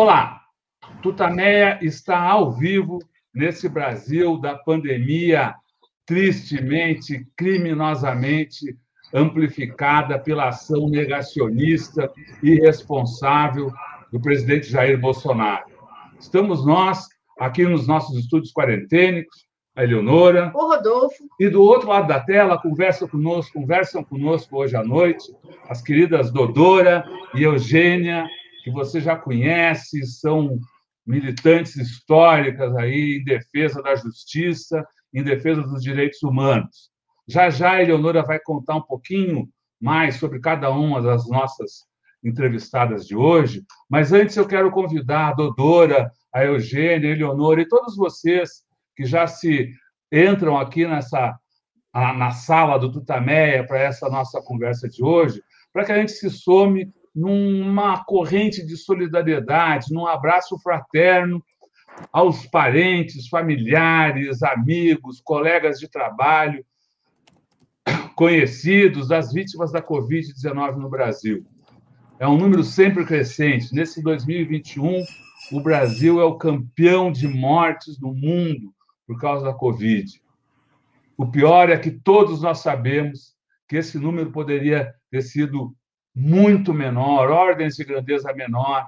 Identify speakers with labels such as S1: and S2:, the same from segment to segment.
S1: Olá, Tutameia está ao vivo nesse Brasil da pandemia tristemente, criminosamente amplificada pela ação negacionista e irresponsável do presidente Jair Bolsonaro. Estamos nós aqui nos nossos estúdios quarentênicos, a Eleonora.
S2: O Rodolfo.
S1: E do outro lado da tela, conversa conosco, conversam conosco hoje à noite as queridas Dodora e Eugênia, que você já conhece, são militantes históricas aí em defesa da justiça, em defesa dos direitos humanos. Já já a Eleonora vai contar um pouquinho mais sobre cada uma das nossas entrevistadas de hoje, mas antes eu quero convidar a Dodora, a Eugênia, a Eleonora e todos vocês que já se entram aqui nessa na sala do Tutameia para essa nossa conversa de hoje, para que a gente se some numa corrente de solidariedade, num abraço fraterno aos parentes, familiares, amigos, colegas de trabalho, conhecidos das vítimas da Covid-19 no Brasil. É um número sempre crescente. Nesse 2021, o Brasil é o campeão de mortes no mundo por causa da Covid. O pior é que todos nós sabemos que esse número poderia ter sido muito menor, ordens de grandeza menor.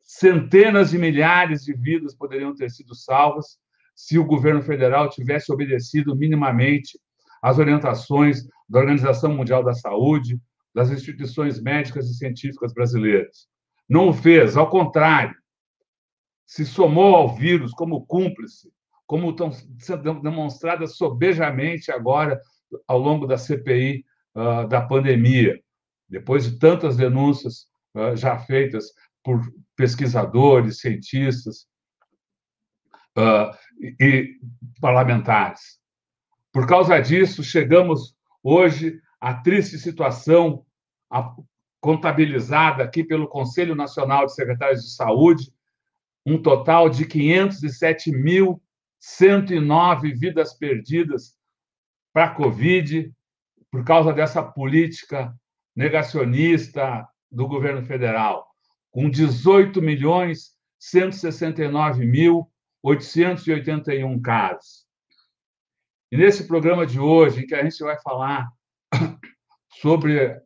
S1: Centenas de milhares de vidas poderiam ter sido salvas se o governo federal tivesse obedecido minimamente às orientações da Organização Mundial da Saúde, das instituições médicas e científicas brasileiras. Não o fez, ao contrário, se somou ao vírus como cúmplice, como estão sendo demonstradas sobejamente agora ao longo da CPI uh, ah, da pandemia depois de tantas denúncias uh, já feitas por pesquisadores, cientistas uh, e parlamentares. Por causa disso, chegamos hoje à triste situação contabilizada aqui pelo Conselho Nacional de Secretários de Saúde, um total de 507.109 vidas perdidas para a Covid, por causa dessa política negacionista do governo federal, com 18 milhões 169 mil 881 casos. E nesse programa de hoje, em que a gente vai falar sobre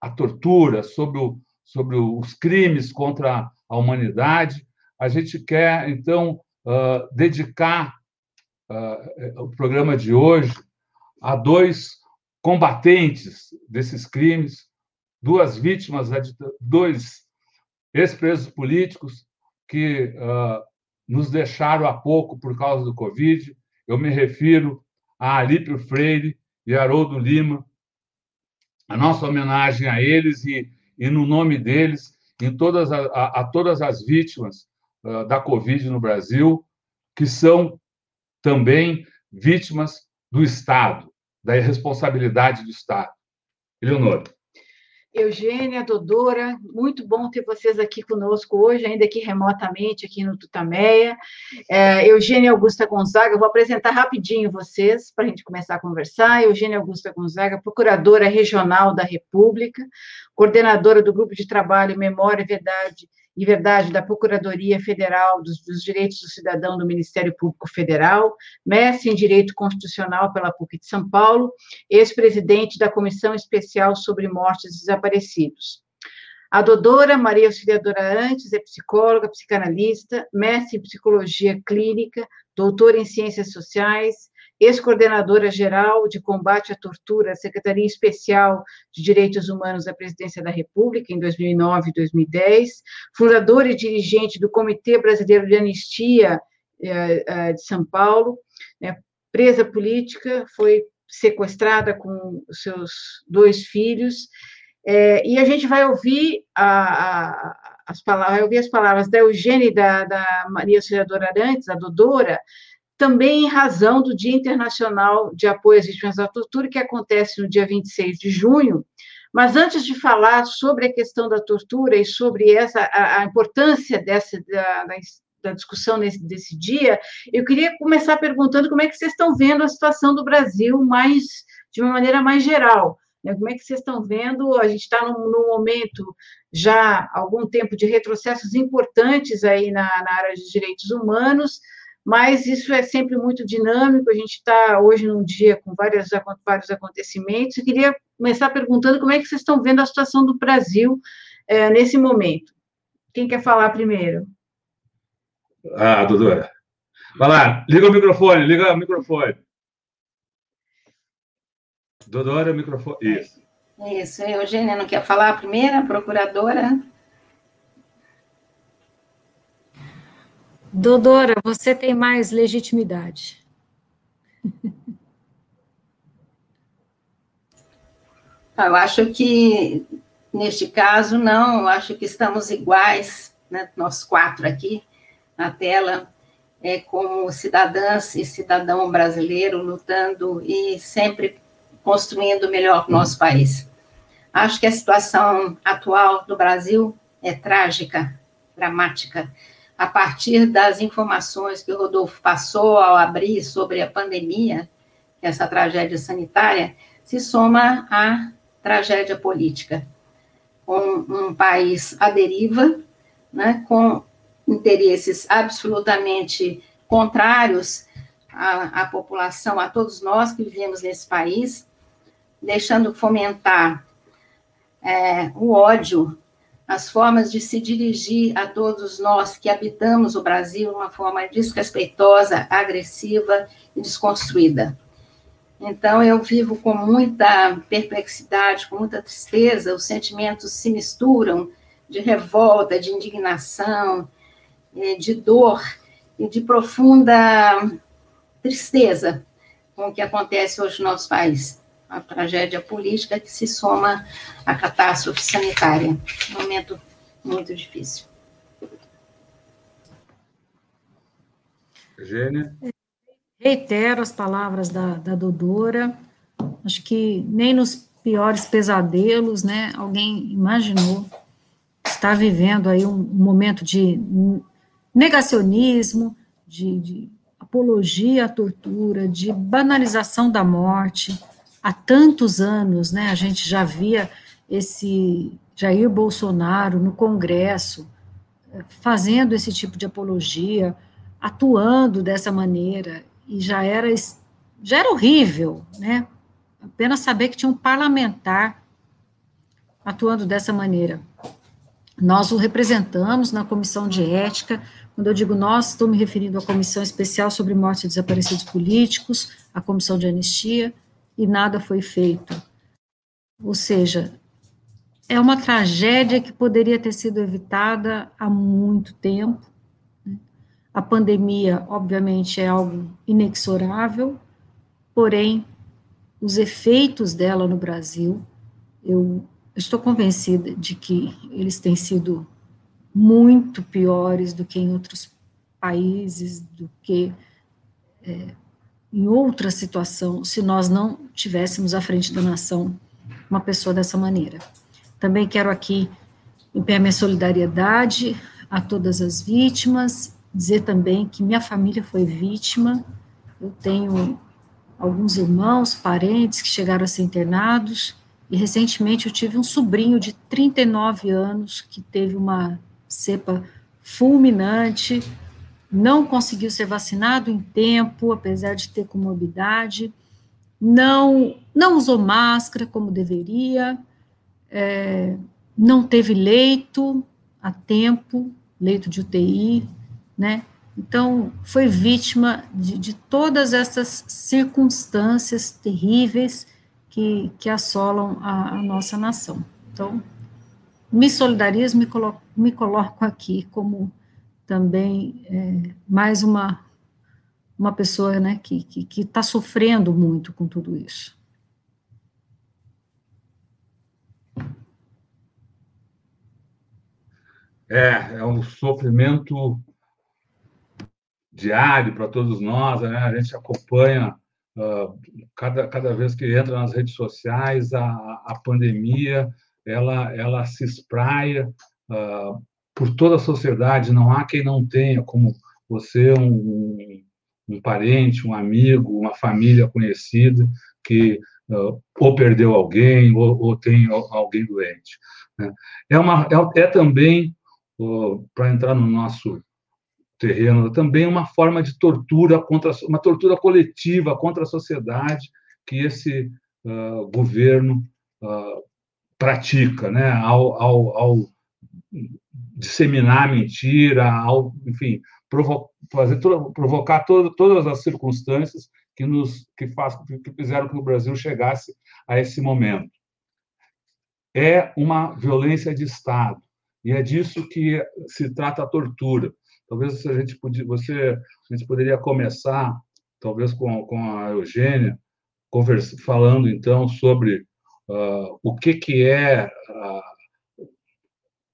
S1: a tortura, sobre, o, sobre os crimes contra a humanidade, a gente quer, então, uh, dedicar uh, o programa de hoje a dois combatentes desses crimes, duas vítimas, dois ex-presos políticos que uh, nos deixaram há pouco por causa do Covid. Eu me refiro a Alípio Freire e Haroldo Lima. A nossa homenagem a eles e, e no nome deles, em todas a, a, a todas as vítimas uh, da Covid no Brasil, que são também vítimas do Estado da irresponsabilidade do Estado. Eleonora.
S2: Eugênia, Dodora, muito bom ter vocês aqui conosco hoje, ainda aqui remotamente, aqui no Tutameia. É, Eugênia Augusta Gonzaga, vou apresentar rapidinho vocês, para a gente começar a conversar. Eugênia Augusta Gonzaga, Procuradora Regional da República, coordenadora do Grupo de Trabalho Memória Verdade e Verdade da Procuradoria Federal dos, dos, Direitos do Cidadão do Ministério Público Federal, mestre em Direito Constitucional pela PUC de São Paulo, ex-presidente da Comissão Especial sobre Mortes Desaparecidos. A Dodora Maria Auxiliadora Antes é psicóloga, psicanalista, mestre em psicologia clínica, doutora em ciências sociais, ex-coordenadora geral de combate à tortura, Secretaria Especial de Direitos Humanos da Presidência da República, em 2009 e 2010, fundadora e dirigente do Comitê Brasileiro de Anistia eh, eh, de São Paulo, né, presa política, foi sequestrada com seus dois filhos, é, e a gente vai ouvir a, a, as palavras, as palavras da Eugênia e da, da Maria Auxiliadora Arantes, a Dodora, também em razão do Dia Internacional de Apoio às Vítimas da Tortura, que acontece no dia 26 de junho. Mas antes de falar sobre a questão da tortura e sobre essa a, a importância dessa da, da discussão nesse, desse dia, eu queria começar perguntando como é que vocês estão vendo a situação do Brasil mais de uma maneira mais geral. Né? Como é que vocês estão vendo? A gente está num, num, momento já algum tempo de retrocessos importantes aí na, na área de direitos humanos, mas isso é sempre muito dinâmico. A gente está hoje num dia com várias, vários acontecimentos. Eu queria começar perguntando como é que vocês estão vendo a situação do Brasil é, nesse momento. Quem quer falar primeiro?
S1: Ah, Dodora. Vai lá, liga o microfone, liga o microfone. Dodora, microfone. Isso.
S3: Isso, Eugênia não quer falar a primeira, procuradora.
S4: Dodora, você tem mais legitimidade.
S3: Ah, eu acho que, neste caso, não, eu acho que estamos iguais, né, nós quatro aqui, na tela, é, como cidadãs e cidadão brasileiro lutando e sempre construindo melhor o nosso país. Acho que a situação atual do Brasil é trágica, dramática. A partir das informações que o Rodolfo passou ao abrir sobre a pandemia, é essa tragédia sanitária, se soma à tragédia política. Com um país à deriva, né, com interesses absolutamente contrários à, à população, a todos nós que vivemos nesse país, deixando fomentar é, o ódio, as formas de se dirigir a todos nós que habitamos o Brasil de uma forma desrespeitosa, agressiva e desconstruída. Então, eu vivo com muita perplexidade, com muita tristeza, os sentimentos se misturam de revolta, de indignação, é, de dor e de profunda tristeza com o que acontece hoje no nosso país a tragédia política que se soma à catástrofe sanitária. Um momento muito difícil.
S1: Eugênia?
S4: Reitero as palavras da, da Dodora. Acho que nem nos piores pesadelos, né, alguém imaginou estar vivendo aí um, um momento de negacionismo, de, de apologia à tortura, de banalização da morte, há tantos anos, né, a gente já via esse Jair Bolsonaro no Congresso eh, fazendo esse tipo de apologia, atuando dessa maneira, e já era, já era horrível, né, apenas saber que tinha um parlamentar atuando dessa maneira. Nós o representamos na comissão de ética, quando eu digo nós, estou me referindo à comissão especial sobre morte e desaparecidos políticos, à comissão de anistia, e nada foi feito. Ou seja, é uma tragédia que poderia ter sido evitada há muito tempo. Né? A pandemia, obviamente, é algo inexorável, porém, os efeitos dela no Brasil, eu estou convencida de que eles têm sido muito piores do que em outros países, do que é, em outra situação se nós não tivéssemos à frente da nação uma pessoa dessa maneira. Também quero aqui empenhar minha solidariedade a todas as vítimas, dizer também que minha família foi vítima, eu tenho alguns irmãos, parentes que chegaram a ser internados, e recentemente eu tive um sobrinho de 39 anos que teve uma cepa fulminante, não conseguiu ser vacinado em tempo, apesar de ter comorbidade, não, não usou máscara como deveria, é, não teve leito a tempo, leito de UTI, né? Então, foi vítima de, de todas essas circunstâncias terríveis que, que assolam a, a nossa nação. Então, me solidarizo, me coloco, me coloco aqui como também é, mais uma, uma pessoa né, que está que, que tá sofrendo muito com tudo isso.
S1: É, é um sofrimento diário para todos nós, né? a gente acompanha uh, cada, cada vez que entra nas redes sociais, a, a pandemia ela, ela se espraia uh, por toda a sociedade, não há quem não tenha, como você, um, um parente, um amigo, uma família conhecida que uh, ou perdeu alguém, ou, ou tem alguém doente. Né? É, uma, é, é também, uh, para entrar no nosso terreno, também uma forma de tortura contra uma tortura coletiva contra a sociedade que esse uh, governo uh, pratica, né? Ao, ao, ao, disseminar mentira, enfim, provo fazer provocar todas as circunstâncias que nos que, faz, que fizeram que o Brasil chegasse a esse momento. É uma violência de Estado e é disso que se trata a tortura. Talvez a gente podia, você, a gente poderia começar, talvez com, com a Eugênia, conversa, falando então sobre uh, o que que é uh,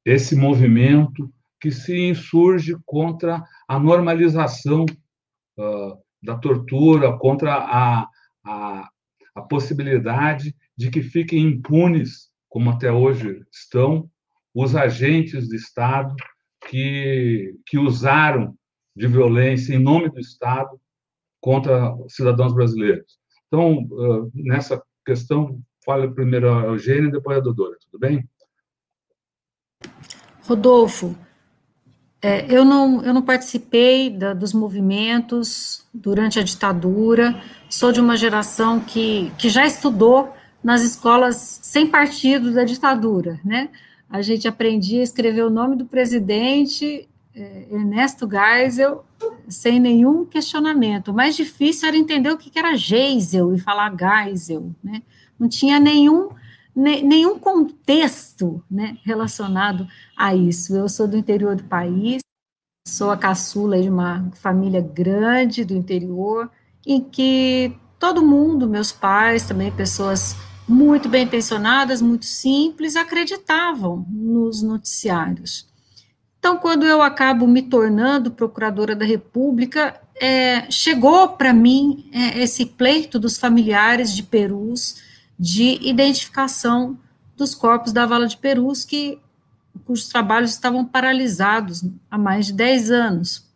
S1: esse movimento que se insurge contra a normalização uh, da tortura, contra a, a, a possibilidade de que fiquem impunes, como até hoje estão, os agentes do Estado que, que usaram de violência em nome do Estado contra cidadãos brasileiros. Então, nessa questão, fale primeiro a Eugênia e depois a Dodora, tudo bem?
S4: Rodolfo, é, eu, não, eu não participei da, dos movimentos durante a ditadura, sou de uma geração que, que já estudou nas escolas sem partido da ditadura, né? a gente aprendia a escrever o nome do presidente, é, Ernesto Geisel, sem nenhum questionamento. O mais difícil era entender o que era Geisel e falar Geisel, né? Não tinha nenhum, ne, nenhum contexto né, relacionado a isso. Eu sou do interior do país, sou a caçula de uma família grande do interior, em que todo mundo, meus pais, também pessoas muito bem intencionadas, muito simples, acreditavam nos noticiários. Então, quando eu acabo me tornando procuradora da República, é, chegou para mim é, esse pleito dos familiares de Perus de identificação dos corpos da vala de Perus, que, cujos trabalhos estavam paralisados há mais de 10 anos.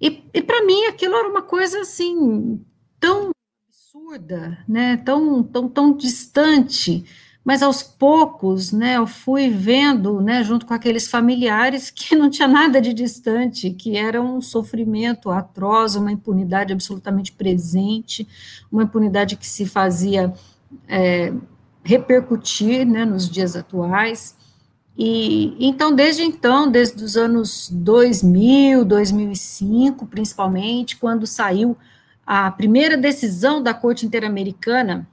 S4: E, e para mim aquilo era uma coisa assim, tão absurda, né, tão, tão, tão distante, mas aos poucos, né, eu fui vendo, né, junto com aqueles familiares, que não tinha nada de distante, que era um sofrimento atroz, uma impunidade absolutamente presente, uma impunidade que se fazia é, repercutir, né, nos dias atuais, e então, desde então, desde os anos 2000, 2005, principalmente, quando saiu a primeira decisão da Corte Interamericana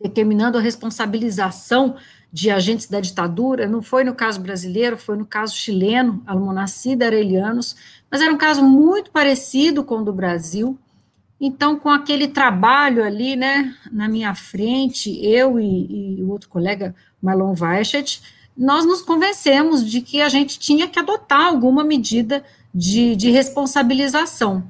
S4: determinando a responsabilização de agentes da ditadura, não foi no caso brasileiro, foi no caso chileno, Almonacida Arelianos, mas era um caso muito parecido com o do Brasil. Então, com aquele trabalho ali, né, na minha frente, eu e, e o outro colega, Marlon Weichet, nós nos convencemos de que a gente tinha que adotar alguma medida de, de responsabilização.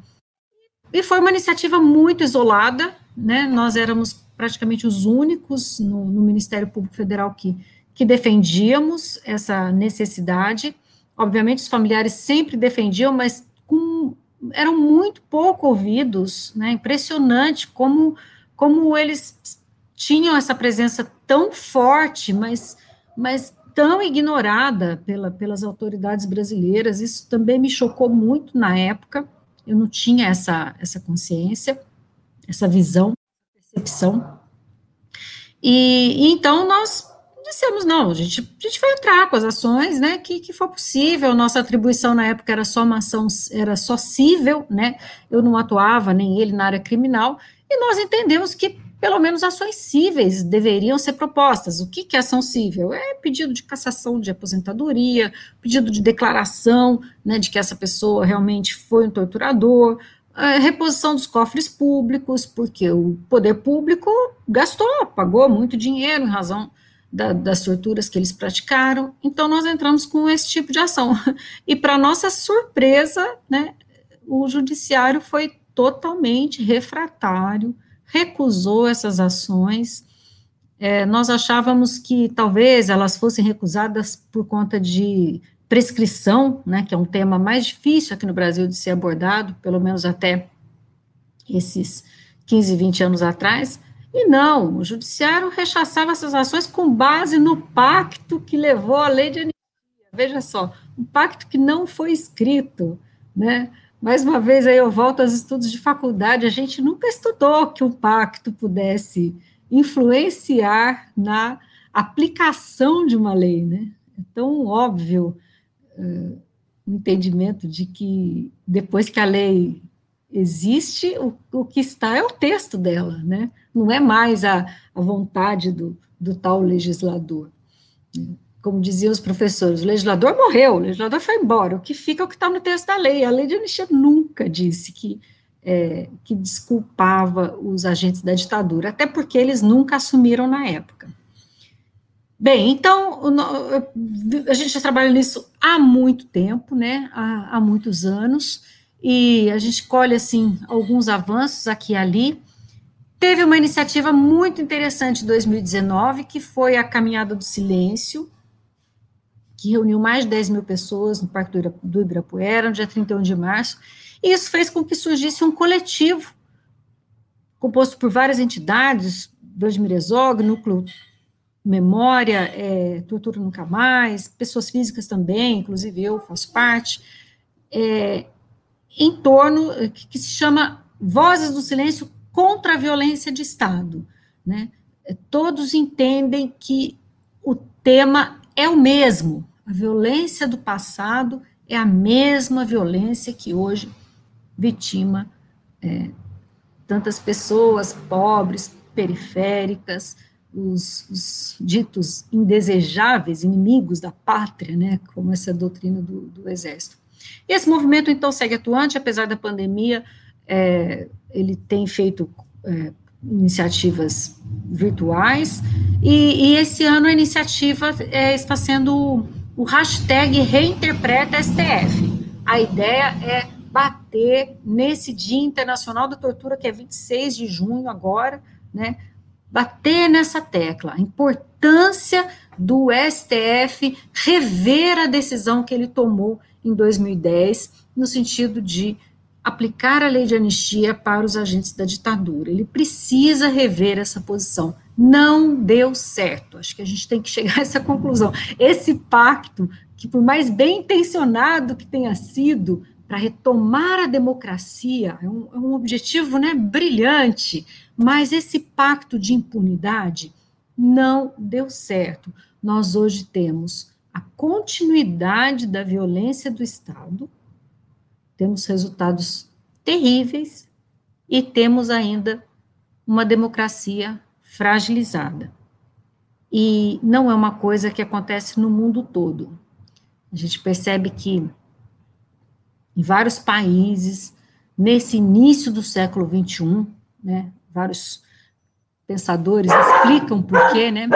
S4: E foi uma iniciativa muito isolada, né? Nós éramos praticamente os únicos no, no Ministério Público Federal que, que defendíamos essa necessidade. Obviamente, os familiares sempre defendiam, mas com, eram muito pouco ouvidos, né? Impressionante como, como eles tinham essa presença tão forte, mas, mas tão ignorada pela, pelas autoridades brasileiras. Isso também me chocou muito na época eu não tinha essa, essa consciência, essa visão, percepção. E, e, então nós dissemos, não, a gente, a gente vai entrar com as ações, né, que, que for possível, nossa atribuição na época era só uma ação, era só cível, né, eu não atuava, nem ele, na área criminal, e nós entendemos que pelo menos ações cíveis deveriam ser propostas. O que, que é ação cível? É pedido de cassação de aposentadoria, pedido de declaração né, de que essa pessoa realmente foi um torturador, é, reposição dos cofres públicos, porque o poder público gastou, pagou muito dinheiro em razão da, das torturas que eles praticaram. Então, nós entramos com esse tipo de ação. E, para nossa surpresa, né, o judiciário foi totalmente refratário recusou essas ações. É, nós achávamos que talvez elas fossem recusadas por conta de prescrição, né, que é um tema mais difícil aqui no Brasil de ser abordado, pelo menos até esses 15, 20 anos atrás, e não, o judiciário rechaçava essas ações com base no pacto que levou à lei de. Veja só, um pacto que não foi escrito, né? Mais uma vez, aí eu volto aos estudos de faculdade, a gente nunca estudou que um pacto pudesse influenciar na aplicação de uma lei, né? É tão óbvio uh, o entendimento de que depois que a lei existe, o, o que está é o texto dela, né? Não é mais a, a vontade do, do tal legislador. Como diziam os professores, o legislador morreu, o legislador foi embora, o que fica é o que está no texto da lei. A lei de anistia nunca disse que, é, que desculpava os agentes da ditadura, até porque eles nunca assumiram na época. Bem, então, a gente já trabalha nisso há muito tempo, né, há, há muitos anos, e a gente colhe, assim, alguns avanços aqui e ali. Teve uma iniciativa muito interessante em 2019, que foi a Caminhada do Silêncio, que reuniu mais de 10 mil pessoas no Parque do Ibirapuera, no dia 31 de março, e isso fez com que surgisse um coletivo, composto por várias entidades, Vladimir Herzog, Núcleo Memória, é, Tortura Nunca Mais, pessoas físicas também, inclusive eu faço parte, é, em torno, que, que se chama Vozes do Silêncio contra a Violência de Estado. Né? É, todos entendem que o tema é o mesmo, a violência do passado é a mesma violência que hoje vitima é, tantas pessoas pobres, periféricas, os, os, ditos indesejáveis, inimigos da pátria, né, como essa doutrina do, do Exército. Esse movimento, então, segue atuante, apesar da pandemia, é, ele tem feito é, iniciativas virtuais, e, e, esse ano a iniciativa é, está sendo o hashtag Reinterpreta STF. A ideia é bater nesse Dia Internacional da Tortura, que é 26 de junho agora, né, bater nessa tecla, a importância do STF rever a decisão que ele tomou em 2010, no sentido de aplicar a lei de anistia para os agentes da ditadura. Ele precisa rever essa posição. Não deu certo. Acho que a gente tem que chegar a essa conclusão. Esse pacto, que por mais bem intencionado que tenha sido, para retomar a democracia, é um, é um objetivo né, brilhante, mas esse pacto de impunidade não deu certo. Nós hoje temos a continuidade da violência do Estado, temos resultados terríveis e temos ainda uma democracia fragilizada. E não é uma coisa que acontece no mundo todo. A gente percebe que em vários países, nesse início do século XXI, né, vários pensadores explicam por quê, né,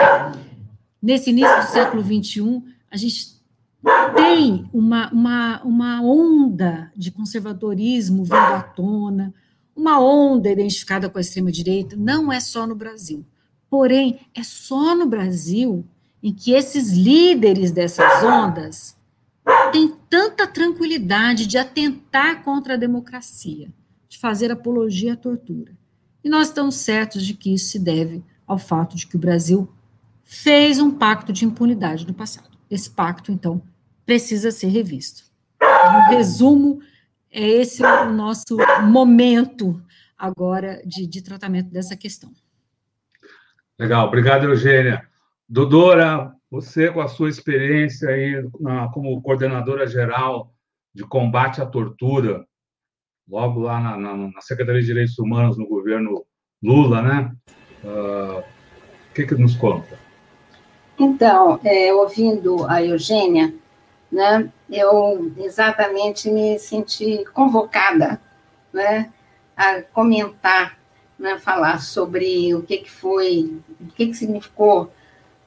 S4: nesse início do século XXI, a gente tem uma, uma, uma onda de conservadorismo vindo à tona, uma onda identificada com a extrema-direita, não é só no Brasil. Porém, é só no Brasil em que esses líderes dessas ondas tem tanta tranquilidade de atentar contra a democracia, de fazer apologia à tortura. E nós estamos certos de que isso se deve ao fato de que o Brasil fez um pacto de impunidade no passado. Esse pacto, então, precisa ser revisto. No resumo, é esse o nosso momento agora de, de tratamento dessa questão.
S1: Legal, obrigado, Eugênia. Dodora, você, com a sua experiência aí na, como coordenadora geral de combate à tortura, logo lá na, na, na Secretaria de Direitos Humanos no governo Lula, né? Uh, o que, que nos conta?
S3: Então, é, ouvindo a Eugênia, né, eu exatamente me senti convocada né, a comentar, né, falar sobre o que, que foi, o que, que significou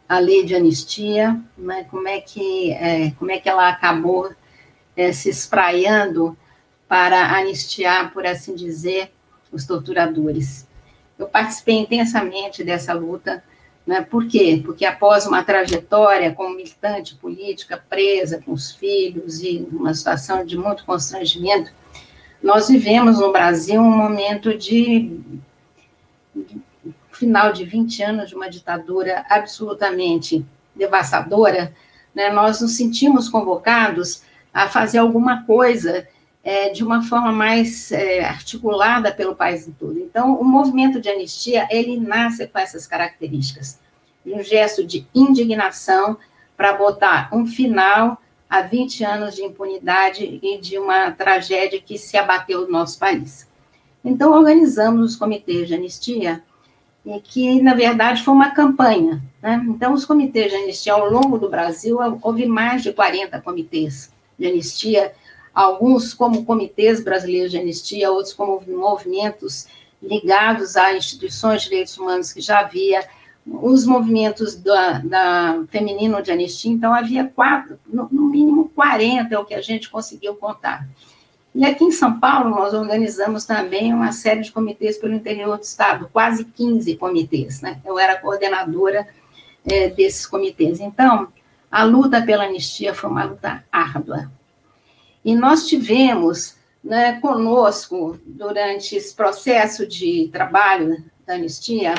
S3: a lei de anistia, né, como, é que, é, como é que ela acabou é, se espraiando para anistiar, por assim dizer, os torturadores. Eu participei intensamente dessa luta, né, por quê? Porque após uma trajetória como militante política, presa com os filhos e uma situação de muito constrangimento, nós vivemos no Brasil um momento de final de 20 anos de uma ditadura absolutamente devastadora, né, nós nos sentimos convocados a fazer alguma coisa é, de uma forma mais é, articulada pelo país todo. Então, o movimento de anistia, ele nasce com essas características, um gesto de indignação para botar um final a 20 anos de impunidade e de uma tragédia que se abateu no nosso país. Então, organizamos os comitês de anistia, e que, na verdade, foi uma campanha. Né? Então, os comitês de anistia, ao longo do Brasil, houve mais de 40 comitês de anistia, alguns como comitês brasileiros de anistia, outros como movimentos ligados a instituições de direitos humanos que já havia, os movimentos da, da feminino de anistia, então havia quatro, no, mínimo 40 é o que a gente conseguiu contar. E aqui em São Paulo, nós organizamos também uma série de comitês pelo interior do Estado, quase 15 comitês, né? Eu era coordenadora é, desses comitês. Então, a luta pela anistia foi uma luta árdua. E nós tivemos né, conosco, durante esse processo de trabalho da anistia,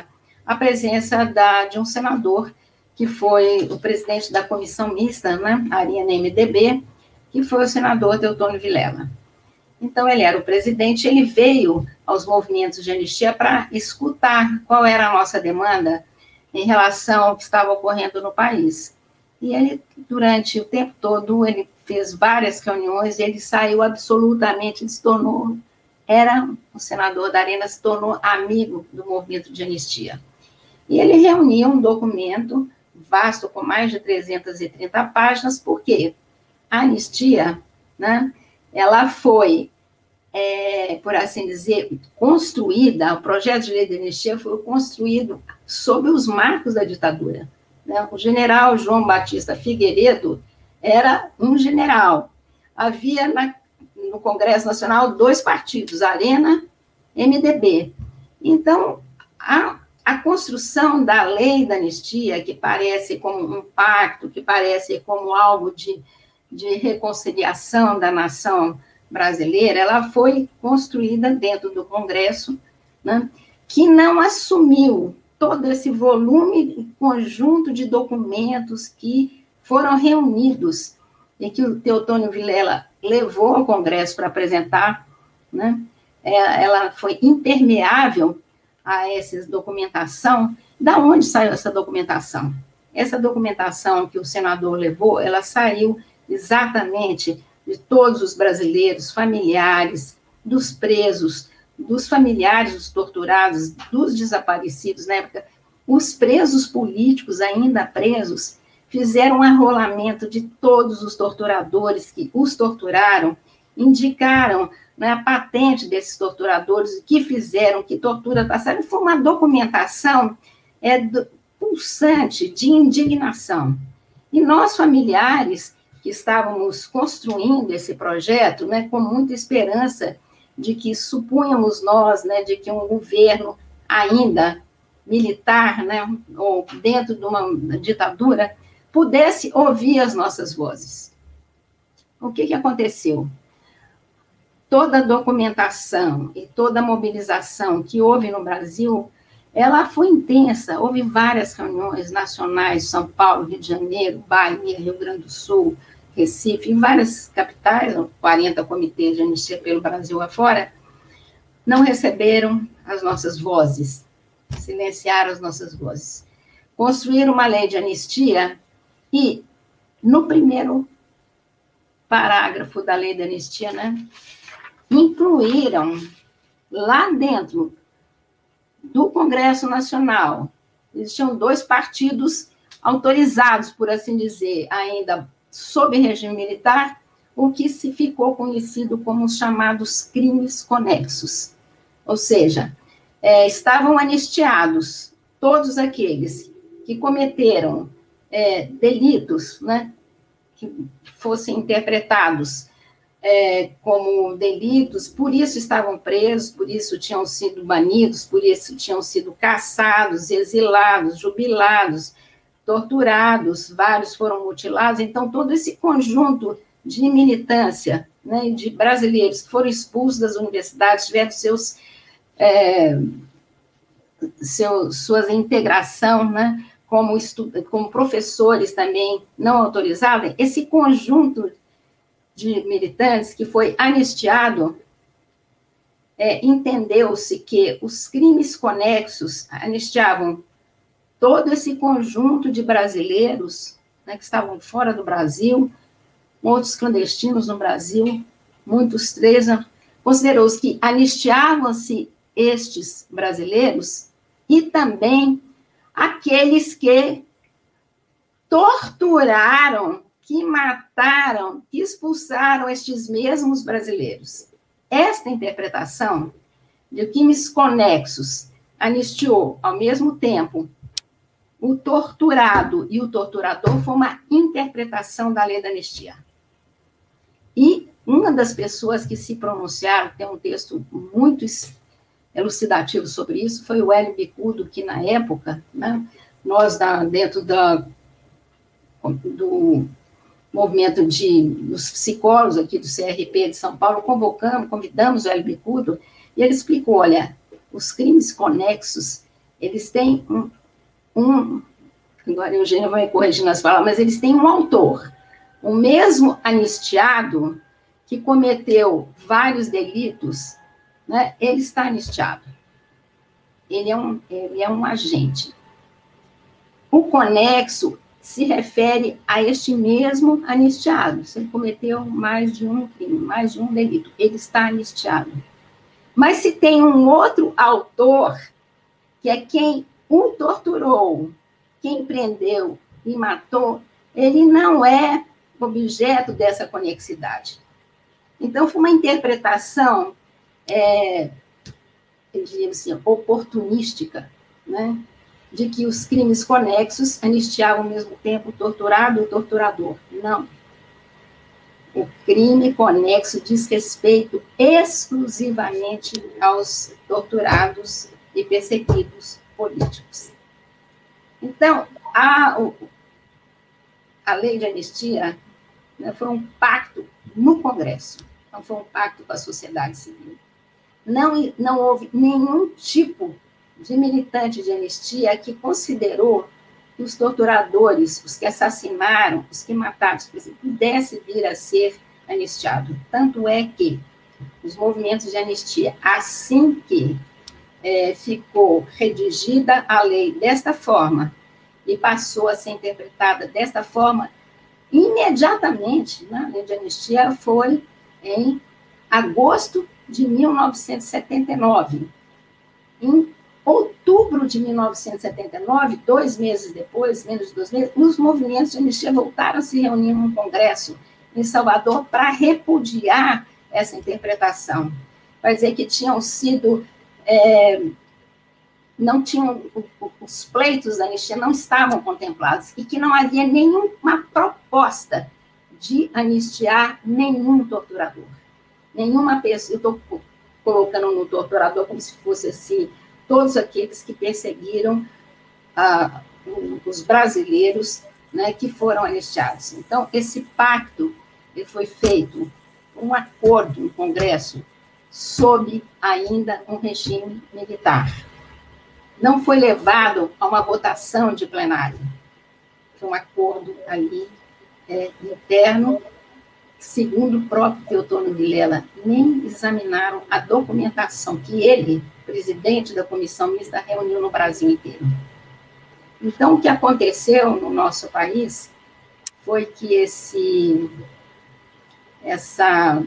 S3: a presença da, de um senador, que foi o presidente da comissão mista, né, a Ariana MDB, que foi o senador Teutônio Vilela. Então, ele era o presidente, ele veio aos movimentos de anistia para escutar qual era a nossa demanda em relação ao que estava ocorrendo no país. E ele, durante o tempo todo, ele fez várias reuniões, ele saiu absolutamente, se tornou, era o senador da Arena, se tornou amigo do movimento de anistia. E ele reuniu um documento vasto, com mais de 330 páginas, porque a anistia, né, ela foi, é, por assim dizer, construída, o projeto de lei de anistia foi construído sob os marcos da ditadura. Né? O general João Batista Figueiredo era um general. Havia na, no Congresso Nacional dois partidos, Arena, MDB. Então, a, a construção da lei da anistia, que parece como um pacto, que parece como algo de de reconciliação da nação brasileira, ela foi construída dentro do Congresso, né, que não assumiu todo esse volume, conjunto de documentos que foram reunidos e que o Teotônio Vilela levou ao Congresso para apresentar, né, é, ela foi impermeável a essa documentação. Da onde saiu essa documentação? Essa documentação que o senador levou, ela saiu exatamente de todos os brasileiros, familiares, dos presos, dos familiares dos torturados, dos desaparecidos na época, os presos políticos ainda presos fizeram um arrolamento de todos os torturadores que os torturaram, indicaram né, a patente desses torturadores, que fizeram, que tortura passaram, foi uma documentação é, do, pulsante de indignação. E nós, familiares, que estávamos construindo esse projeto, né, com muita esperança de que supunhamos nós, né, de que um governo ainda militar, né, ou dentro de uma ditadura, pudesse ouvir as nossas vozes. O que, que aconteceu? Toda a documentação e toda a mobilização que houve no Brasil, ela foi intensa. Houve várias reuniões nacionais, São Paulo, Rio de Janeiro, Bahia, Rio Grande do Sul, Recife, em várias capitais, 40 comitês de anistia pelo Brasil afora, não receberam as nossas vozes, silenciaram as nossas vozes. Construíram uma lei de anistia e, no primeiro parágrafo da lei de anistia, né, incluíram lá dentro do Congresso Nacional, existiam dois partidos autorizados, por assim dizer, ainda sob regime militar, o que se ficou conhecido como os chamados crimes conexos. Ou seja, é, estavam anistiados todos aqueles que cometeram é, delitos, né, que fossem interpretados é, como delitos, por isso estavam presos, por isso tinham sido banidos, por isso tinham sido caçados, exilados, jubilados, torturados, vários foram mutilados. Então, todo esse conjunto de militância né, de brasileiros que foram expulsos das universidades, tiveram seus é, seu, suas integração, né, como, estudo, como professores também não autorizados, esse conjunto de militantes que foi anistiado, é, entendeu-se que os crimes conexos anistiavam todo esse conjunto de brasileiros né, que estavam fora do Brasil, outros clandestinos no Brasil, muitos três, considerou-se que anistiavam-se estes brasileiros e também aqueles que torturaram, que mataram, que expulsaram estes mesmos brasileiros. Esta interpretação de crimes conexos anistiou, ao mesmo tempo, o torturado e o torturador foi uma interpretação da lei da anistia. E uma das pessoas que se pronunciaram, tem um texto muito elucidativo sobre isso, foi o Hélio Bicudo, que na época, né, nós, da, dentro da, do movimento de, dos psicólogos aqui do CRP de São Paulo, convocamos, convidamos o Hélio Bicudo, e ele explicou, olha, os crimes conexos, eles têm um, um agora o Eugênio vai me corrigir nas palavras, mas eles têm um autor. O mesmo anistiado que cometeu vários delitos, né, ele está anistiado. Ele é um, ele é um agente. O conexo se refere a este mesmo anistiado. Se ele cometeu mais de um crime, mais de um delito, ele está anistiado. Mas se tem um outro autor, que é quem o torturou, quem prendeu e matou, ele não é objeto dessa conexidade. Então, foi uma interpretação, é, eu diria assim, oportunística, né? de que os crimes conexos anistiavam ao mesmo tempo o torturado e o torturador. Não. O crime conexo diz respeito exclusivamente aos torturados e perseguidos políticos. Então, a, a lei de anistia né, foi um pacto no Congresso, não foi um pacto com a sociedade civil. Não, não houve nenhum tipo de militante de anistia que considerou que os torturadores, os que assassinaram, os que mataram, pudessem vir a ser anistiados. Tanto é que os movimentos de anistia, assim que é, ficou redigida a lei desta forma e passou a ser interpretada desta forma, imediatamente, né, a lei de anistia foi em agosto de 1979. Em outubro de 1979, dois meses depois, menos de dois meses, os movimentos de anistia voltaram a se reunir num congresso em Salvador para repudiar essa interpretação, para dizer que tinham sido é, não tinham, os pleitos da anistia não estavam contemplados e que não havia nenhuma proposta de anistiar nenhum torturador. Nenhuma pessoa, eu estou colocando no torturador como se fosse assim, todos aqueles que perseguiram ah, os brasileiros né, que foram anistiados. Então, esse pacto ele foi feito, um acordo no Congresso sob ainda um regime militar. Não foi levado a uma votação de plenário. Foi um acordo ali é, interno, segundo o próprio Teotônio Vilela, nem examinaram a documentação que ele, presidente da comissão mista, reuniu no Brasil inteiro. Então, o que aconteceu no nosso país foi que esse, essa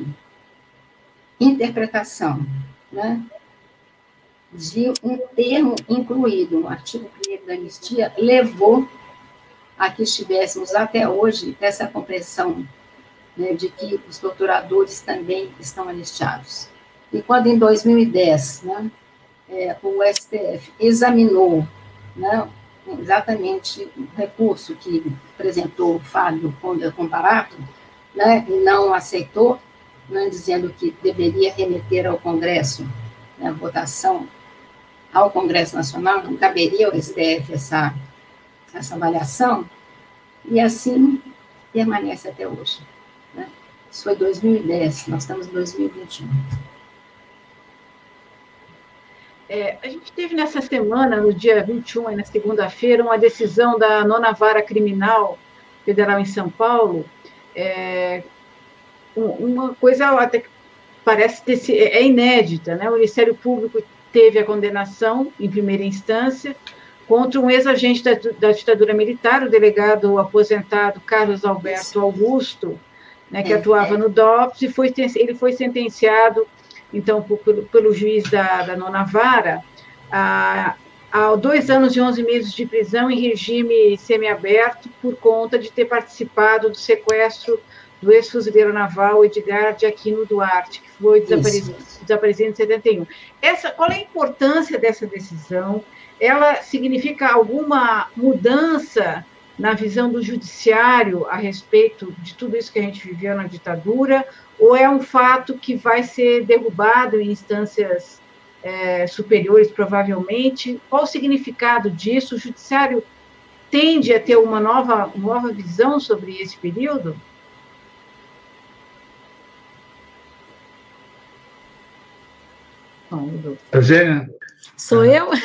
S3: interpretação né, de um termo incluído no artigo 1 da anistia levou a que estivéssemos até hoje essa compreensão né, de que os doutoradores também estão anistiados. E quando em 2010 né, é, o STF examinou né, exatamente o recurso que apresentou Fábio Comparato, né, e não aceitou, né, dizendo que deveria remeter ao Congresso né, a votação ao Congresso Nacional, não caberia ao STF essa, essa avaliação, e assim permanece até hoje. Né? Isso foi 2010, nós estamos em 2021.
S2: É, a gente teve nessa semana, no dia 21, na segunda-feira, uma decisão da nona vara criminal federal em São Paulo, é, uma coisa até que parece ter, é inédita, né? O Ministério Público teve a condenação em primeira instância contra um ex-agente da, da, ditadura militar, o delegado aposentado Carlos Alberto Augusto, né, que é, atuava é. no DOPS, e foi, ele foi sentenciado, então, por, pelo, pelo, juiz da, da nona vara, a, a dois anos e onze meses de prisão em regime semiaberto por conta de ter participado do sequestro do ex-fuzileiro naval Edgar de Aquino Duarte, que foi desaparecido, desaparecido em 71. Essa, qual é a importância dessa decisão? Ela significa alguma mudança na visão do judiciário a respeito de tudo isso que a gente viveu na ditadura, ou é um fato que vai ser derrubado em instâncias é, superiores, provavelmente? Qual o significado disso? O judiciário tende a ter uma nova, uma nova visão sobre esse período?
S1: Eugênia?
S4: Sou eu?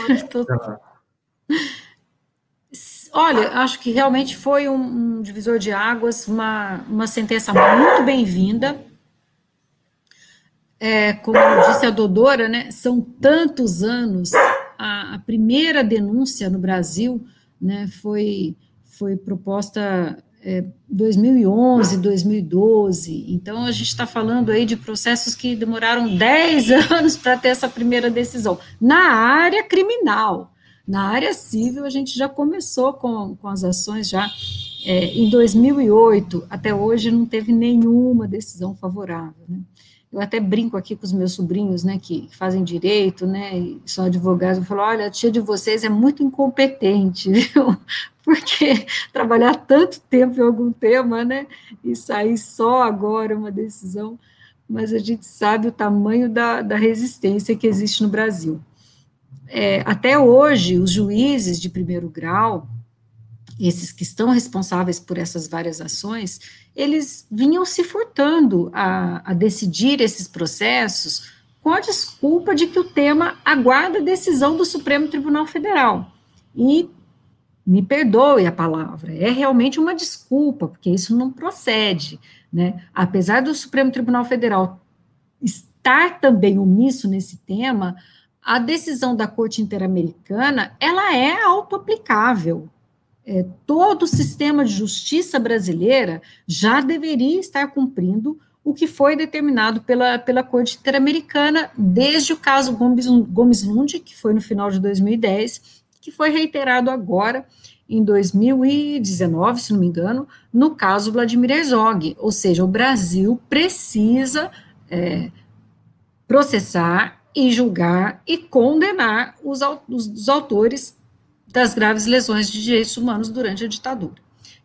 S4: Olha, acho que realmente foi um, um divisor de águas, uma, uma sentença muito bem-vinda. É, como disse a Dodora, né, são tantos anos. A, a primeira denúncia no Brasil né, foi, foi proposta é, 2011, 2012. Então, a gente está falando aí de processos que demoraram 10 anos para ter essa primeira decisão. Na área criminal, na área civil, a gente já começou com, com as ações já é, em 2008, até hoje não teve nenhuma decisão favorável. Né? Eu até brinco aqui com os meus sobrinhos, né, que fazem direito, né, e são advogados, eu falo, olha, a tia de vocês é muito incompetente, viu? Porque trabalhar tanto tempo em algum tema, né, e sair só agora uma decisão, mas a gente sabe o tamanho da, da resistência que existe no Brasil. É, até hoje, os juízes de primeiro grau, esses que estão responsáveis por essas várias ações, eles vinham se furtando a, a decidir esses processos com a desculpa de que o tema aguarda a decisão do Supremo Tribunal Federal. E me perdoe a palavra, é realmente uma desculpa, porque isso não procede. Né? Apesar do Supremo Tribunal Federal estar também omisso nesse tema, a decisão da Corte Interamericana ela é autoaplicável é, todo o sistema de justiça brasileira já deveria estar cumprindo o que foi determinado pela, pela Corte Interamericana desde o caso Gomes, Gomes Lund, que foi no final de 2010, que foi reiterado agora em 2019, se não me engano, no caso Vladimir Herzog. Ou seja, o Brasil precisa é, processar e julgar e condenar os, os, os autores das graves lesões de direitos humanos durante a ditadura.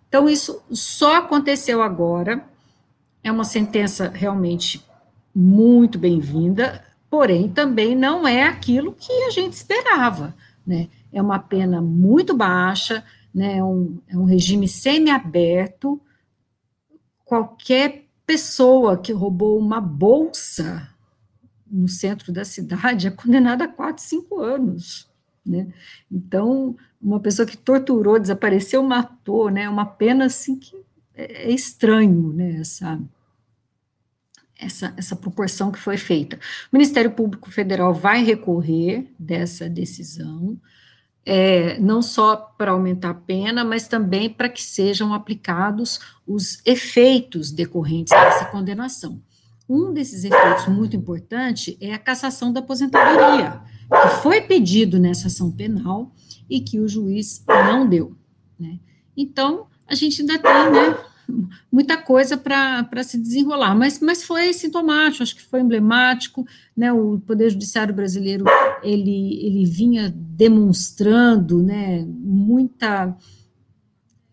S4: Então, isso só aconteceu agora, é uma sentença realmente muito bem-vinda, porém também não é aquilo que a gente esperava, né? É uma pena muito baixa, né? É um, é um regime semi-aberto. Qualquer pessoa que roubou uma bolsa no centro da cidade é condenada a quatro, cinco anos. Né? Então, uma pessoa que torturou, desapareceu, matou, né? Uma pena assim que é, é estranho, né? Essa, essa, essa proporção que foi feita. O Ministério Público Federal vai recorrer dessa decisão, é, não só para aumentar a pena, mas também para que sejam aplicados os efeitos decorrentes dessa condenação. Um desses efeitos muito importante é a cassação da aposentadoria que foi pedido nessa ação penal e que o juiz não deu. Né? Então, a gente ainda tem né, muita coisa para se desenrolar, mas, mas foi sintomático, acho que foi emblemático, né, o Poder Judiciário brasileiro, ele, ele vinha demonstrando, né, muita,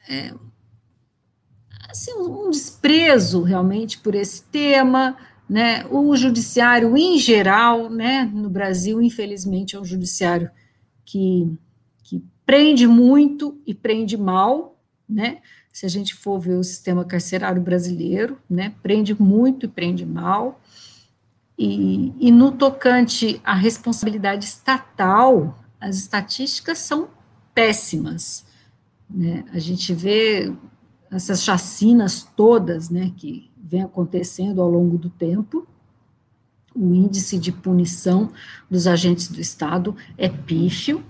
S4: é, assim, um desprezo realmente por esse tema, né, o judiciário em geral, né, no Brasil, infelizmente, é um judiciário que, que prende muito e prende mal, né, se a gente for ver o sistema carcerário brasileiro, né, prende muito e prende mal, E, e no tocante à responsabilidade estatal, as estatísticas são péssimas. Né? A gente vê essas chacinas todas né, que vem acontecendo ao longo do tempo, o índice de punição dos agentes do Estado é pífio,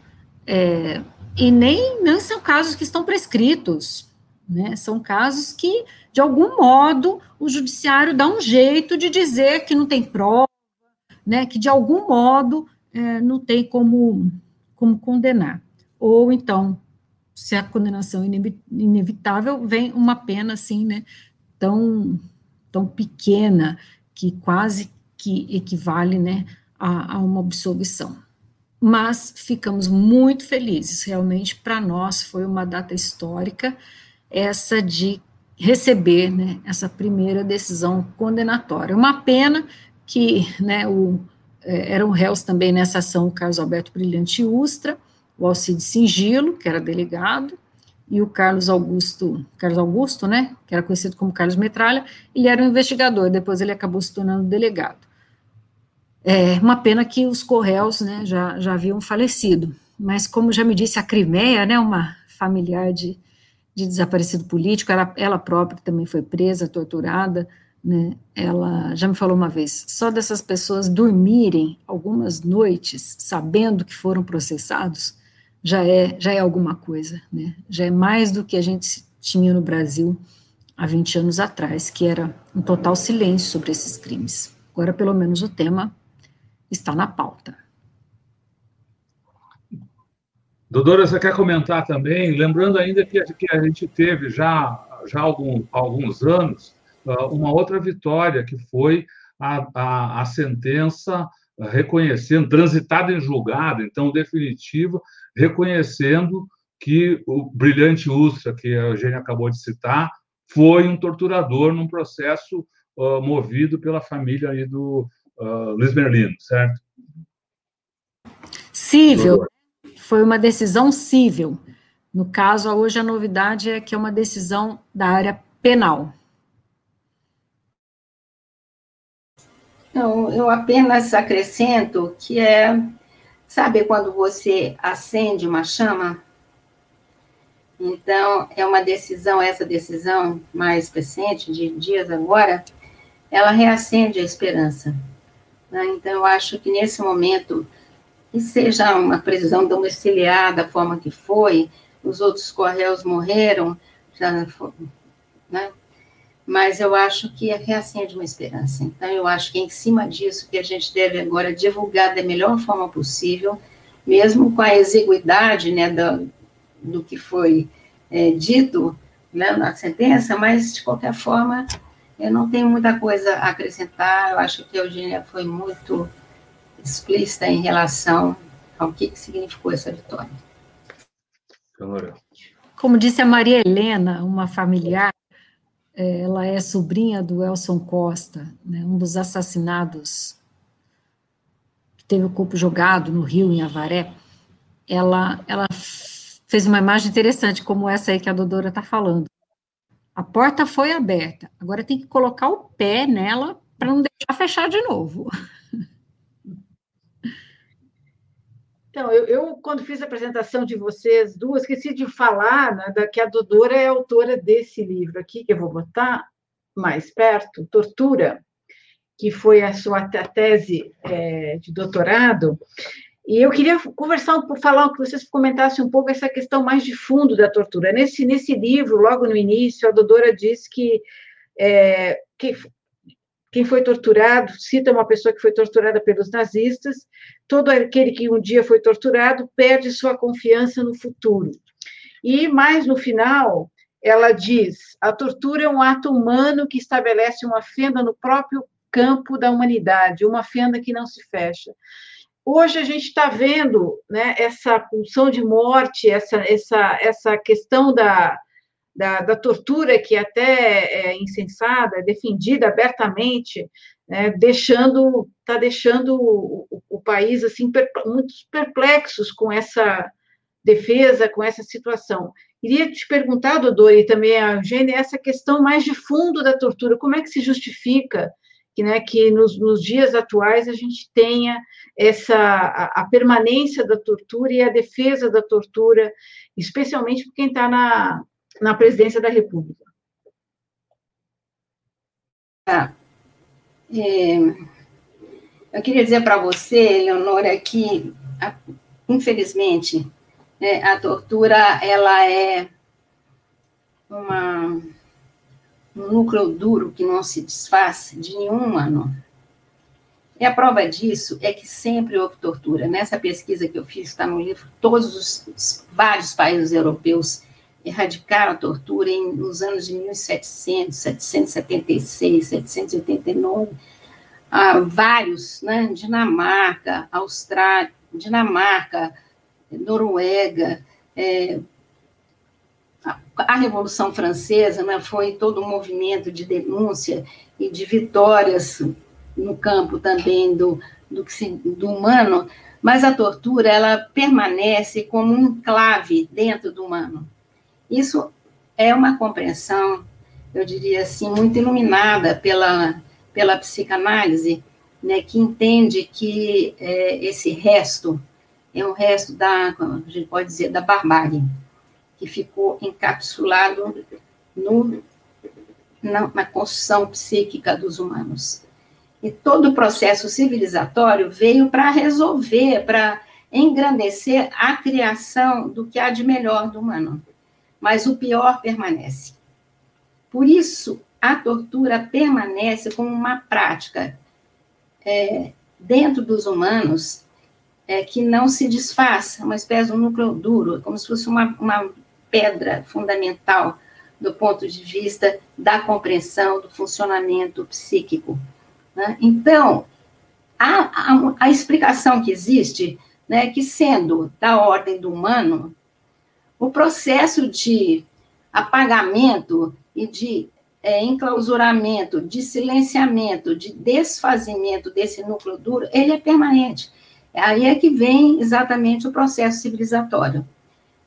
S4: é, e nem, nem são casos que estão prescritos, né? São casos que, de algum modo, o judiciário dá um jeito de dizer que não tem prova, né? Que de algum modo é, não tem como, como condenar. Ou então, se a condenação é inevitável, vem uma pena assim, né? Tão, tão pequena que quase que equivale, né, a, a uma absolvição mas ficamos muito felizes. Realmente, para nós, foi uma data histórica essa de receber né, essa primeira decisão condenatória. Uma pena que né, o, é, eram réus também nessa ação o Carlos Alberto Brilhante Ustra, o Alcide Singilo, que era delegado, e o Carlos Augusto, Carlos Augusto, né, que era conhecido como Carlos Metralha, ele era um investigador, depois ele acabou se tornando delegado. É uma pena que os Correios né, já, já haviam falecido, mas como já me disse a Crimeia, né, uma familiar de, de desaparecido político, ela, ela própria também foi presa, torturada, né, ela já me falou uma vez, só dessas pessoas dormirem algumas noites sabendo que foram processados, já é, já é alguma coisa, né, já é mais do que a gente tinha no Brasil há 20 anos atrás, que era um total silêncio sobre esses crimes. Agora, pelo menos, o tema está na pauta.
S1: Doutora, você quer comentar também, lembrando ainda que, a gente teve já, já algum, alguns anos ah, uma outra vitória, que foi a, a, a sentença reconhecendo, transitada em julgado, então definitivo, reconhecendo que o brilhante Ustra, que a Eugênia acabou de citar, foi um torturador num processo uh, movido pela família aí do, uh, Luiz Merlino, certo?
S4: Cível. Foi uma decisão cível. No caso, hoje a novidade é que é uma decisão da área penal.
S3: Então, eu apenas acrescento que é, sabe quando você acende uma chama? Então, é uma decisão, essa decisão mais recente, de dias agora, ela reacende a esperança. Né? Então, eu acho que nesse momento, que seja uma prisão domiciliar da forma que foi, os outros correios morreram, já, né? Mas eu acho que reacende uma esperança. Então, eu acho que é em cima disso que a gente deve agora divulgar da melhor forma possível, mesmo com a exiguidade né, do, do que foi é, dito né, na sentença, mas, de qualquer forma, eu não tenho muita coisa a acrescentar, eu acho que a Eugênia foi muito explícita em relação ao que, significou essa vitória.
S4: Como disse a Maria Helena, uma familiar, é, ela é sobrinha do Elson Costa, né, um dos assassinados que teve o corpo jogado no rio, em Avaré. Ela, ela fez uma imagem interessante, como essa aí que a Dodora está falando. A porta foi aberta. Agora tem que colocar o pé nela para não deixar fechar de novo.
S2: Então, eu, eu, quando fiz a apresentação de vocês duas, esqueci de falar né, da, que a Dodora é autora desse livro aqui, que eu vou botar mais perto, Tortura, que foi a sua tese é, de doutorado, e eu queria conversar, falar que vocês comentassem um pouco essa questão mais de fundo da tortura. Nesse, nesse livro, logo no início, a doutora diz que, é, que quem foi torturado, cita uma pessoa que foi torturada pelos nazistas, todo aquele que um dia foi torturado perde sua confiança no futuro. E mais no final, ela diz: a tortura é um ato humano que estabelece uma fenda no próprio campo da humanidade, uma fenda que não se fecha. Hoje a gente está vendo né, essa pulsão de morte, essa, essa, essa questão da, da, da tortura que até é insensada, é defendida abertamente, né, deixando está deixando o, o, país assim muito perplexos com essa defesa, com essa situação. Queria te perguntar, Dodô, e também a Eugênia, essa questão mais de fundo da tortura, como é que se justifica que, né, que nos, nos dias atuais a gente tenha essa a, a, permanência da tortura e a defesa da tortura, especialmente por quem está na, na presidência da República.
S3: Ah, é, eu queria dizer para você, Leonora, que infelizmente né, a tortura ela é uma um núcleo duro que não se desfaz de nenhum humano. E a prova disso é que sempre houve tortura. Nessa pesquisa que eu fiz, está no livro, todos os, os vários países europeus erradicaram a tortura em, nos anos de 1700, 776, 789. Ah, vários, né? Dinamarca, Austrália, Dinamarca, Noruega, é, a Revolução Francesa né, foi todo um movimento de denúncia e de vitórias no campo também do, do, do humano, mas a tortura ela permanece como um enclave dentro do humano. Isso é uma compreensão, eu diria assim, muito iluminada pela, pela psicanálise, né, que entende que é, esse resto é um resto da, a gente pode dizer, da barbárie que ficou encapsulado no, na, na construção psíquica dos humanos. E todo o processo civilizatório veio para resolver, para engrandecer a criação do que há de melhor do humano. Mas o pior permanece. Por isso, a tortura permanece como uma prática é, dentro dos humanos é, que não se desfaz, uma espécie de um núcleo duro, como se fosse uma, uma pedra fundamental do ponto de vista da compreensão do funcionamento psíquico. Né? Então, a, a, a, explicação que existe, né, que sendo da ordem do humano, o processo de apagamento e de é, enclausuramento, de silenciamento, de desfazimento desse núcleo duro, ele é permanente. Aí é que vem exatamente o processo civilizatório.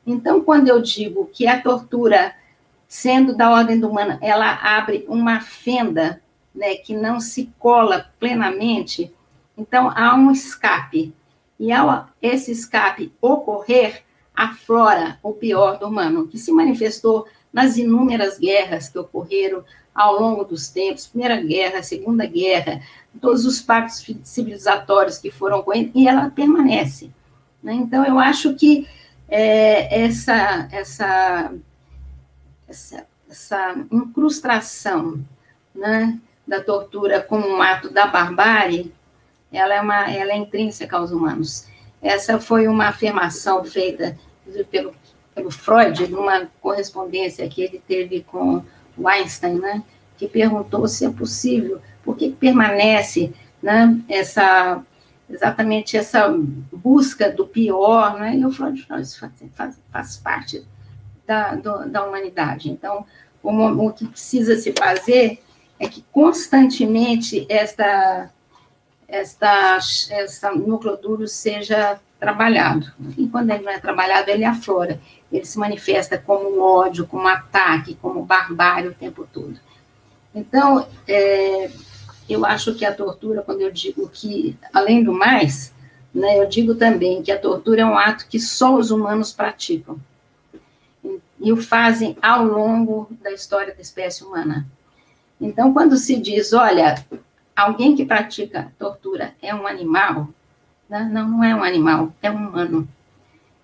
S3: Então, quando eu digo que a tortura, sendo da ordem do humano, ela abre uma fenda, né, que não se cola plenamente, então há um escape. E ao esse escape ocorrer, aflora o pior do humano, que se manifestou nas inúmeras guerras que ocorreram ao longo dos tempos, Primeira Guerra, Segunda Guerra, todos os pactos civilizatórios que foram com ele, e ela permanece. Né? Então, eu acho que é, essa, essa, essa, essa incrustação né, da tortura como um ato da barbárie, ela é, uma, ela é intrínseca aos humanos. Essa foi uma afirmação feita pelo, pelo Freud, numa correspondência que ele teve com Einstein, né, que perguntou se é possível, porque permanece né, essa exatamente essa busca do pior, né? E o Freud faz, faz, faz parte da, do, da humanidade. Então, o, o que precisa se fazer é que constantemente esta, esta, essa núcleo duro seja trabalhado. E quando ele não é trabalhado, ele aflora. Ele se manifesta como ódio, como ataque, como barbárie o tempo todo. Então, é, eu acho que a tortura, quando eu digo que, além do mais, né, eu digo também que a tortura é um ato que só os humanos praticam. E o fazem ao longo da história da espécie humana. Então, quando se diz, olha, alguém que pratica tortura é um animal, né? não, não é um animal, é um humano.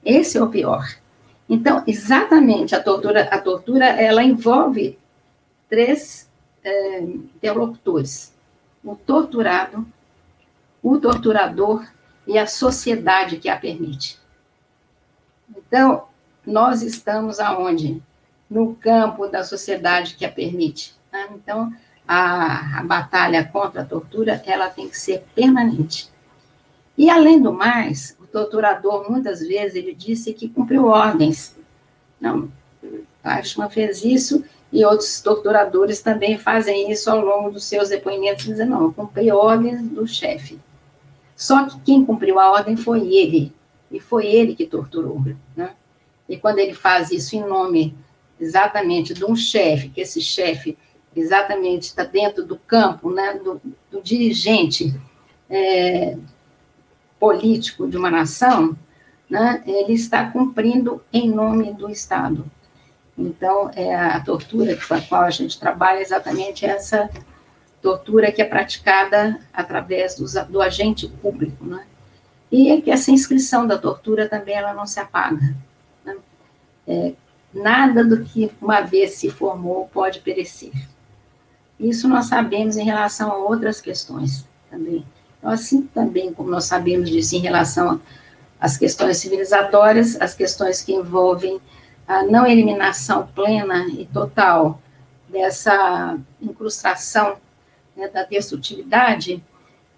S3: Esse é o pior. Então, exatamente, a tortura, a tortura ela envolve três é, interlocutores o torturado, o torturador e a sociedade que a permite. Então, nós estamos aonde? No campo da sociedade que a permite. Né? Então, a, a batalha contra a tortura, ela tem que ser permanente. E, além do mais, o torturador, muitas vezes, ele disse que cumpriu ordens. Não, Eichmann fez isso e outros torturadores também fazem isso ao longo dos seus depoimentos, dizendo, não, eu cumpri ordens do chefe. Só que quem cumpriu a ordem foi ele, e foi ele que torturou, né? E quando ele faz isso em nome exatamente de um chefe, que esse chefe exatamente está dentro do campo né, do, do dirigente é, político de uma nação, né, ele está cumprindo em nome do Estado. Então, é a tortura com a qual a gente trabalha exatamente essa tortura que é praticada através do, do agente público, né? E é que essa inscrição da tortura também ela não se apaga. Né? É, nada do que uma vez se formou pode perecer. Isso nós sabemos em relação a outras questões também. Então, assim também como nós sabemos disso em relação às questões civilizatórias, as questões que envolvem a não eliminação plena e total dessa incrustação né, da destrutividade,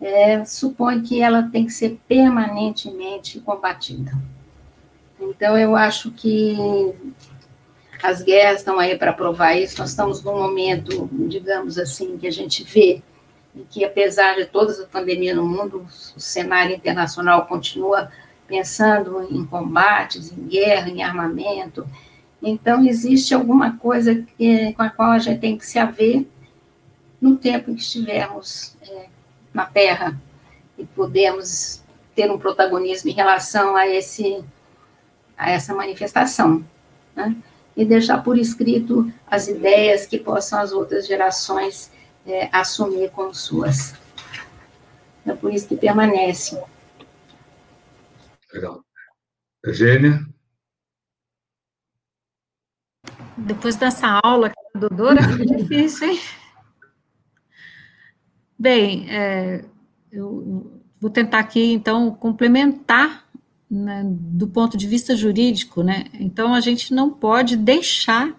S3: é, supõe que ela tem que ser permanentemente combatida. Então, eu acho que as guerras estão aí para provar isso. Nós estamos num momento, digamos assim, que a gente vê que, apesar de toda a pandemia no mundo, o cenário internacional continua pensando em combates, em guerra, em armamento. Então, existe alguma coisa que, com a qual a gente tem que se haver no tempo em que estivermos é, na Terra e podemos ter um protagonismo em relação a, esse, a essa manifestação. Né? E deixar por escrito as ideias que possam as outras gerações é, assumir como suas. É por isso que permanece.
S1: Legal. Eugênia?
S4: Depois dessa aula, doutora, foi difícil, hein? Bem, é, eu vou tentar aqui, então, complementar né, do ponto de vista jurídico, né? Então a gente não pode deixar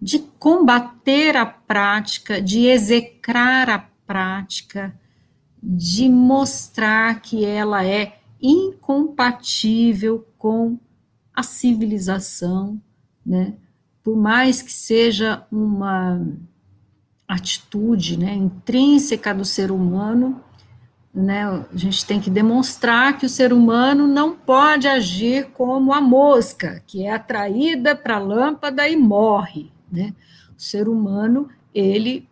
S4: de combater a prática, de execrar a prática, de mostrar que ela é incompatível com a civilização, né? Por mais que seja uma atitude, né, intrínseca do ser humano, né, a gente tem que demonstrar que o ser humano não pode agir como a mosca, que é atraída para a lâmpada e morre. Né? O ser humano, ele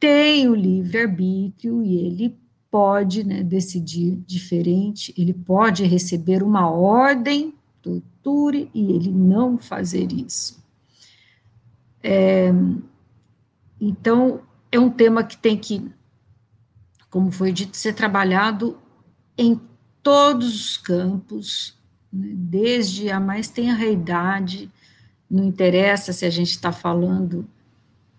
S4: tem o livre-arbítrio e ele pode né, decidir diferente, ele pode receber uma ordem, torture, e ele não fazer isso. É, então, é um tema que tem que como foi dito, ser trabalhado em todos os campos, né, desde a mais tenra idade, não interessa se a gente está falando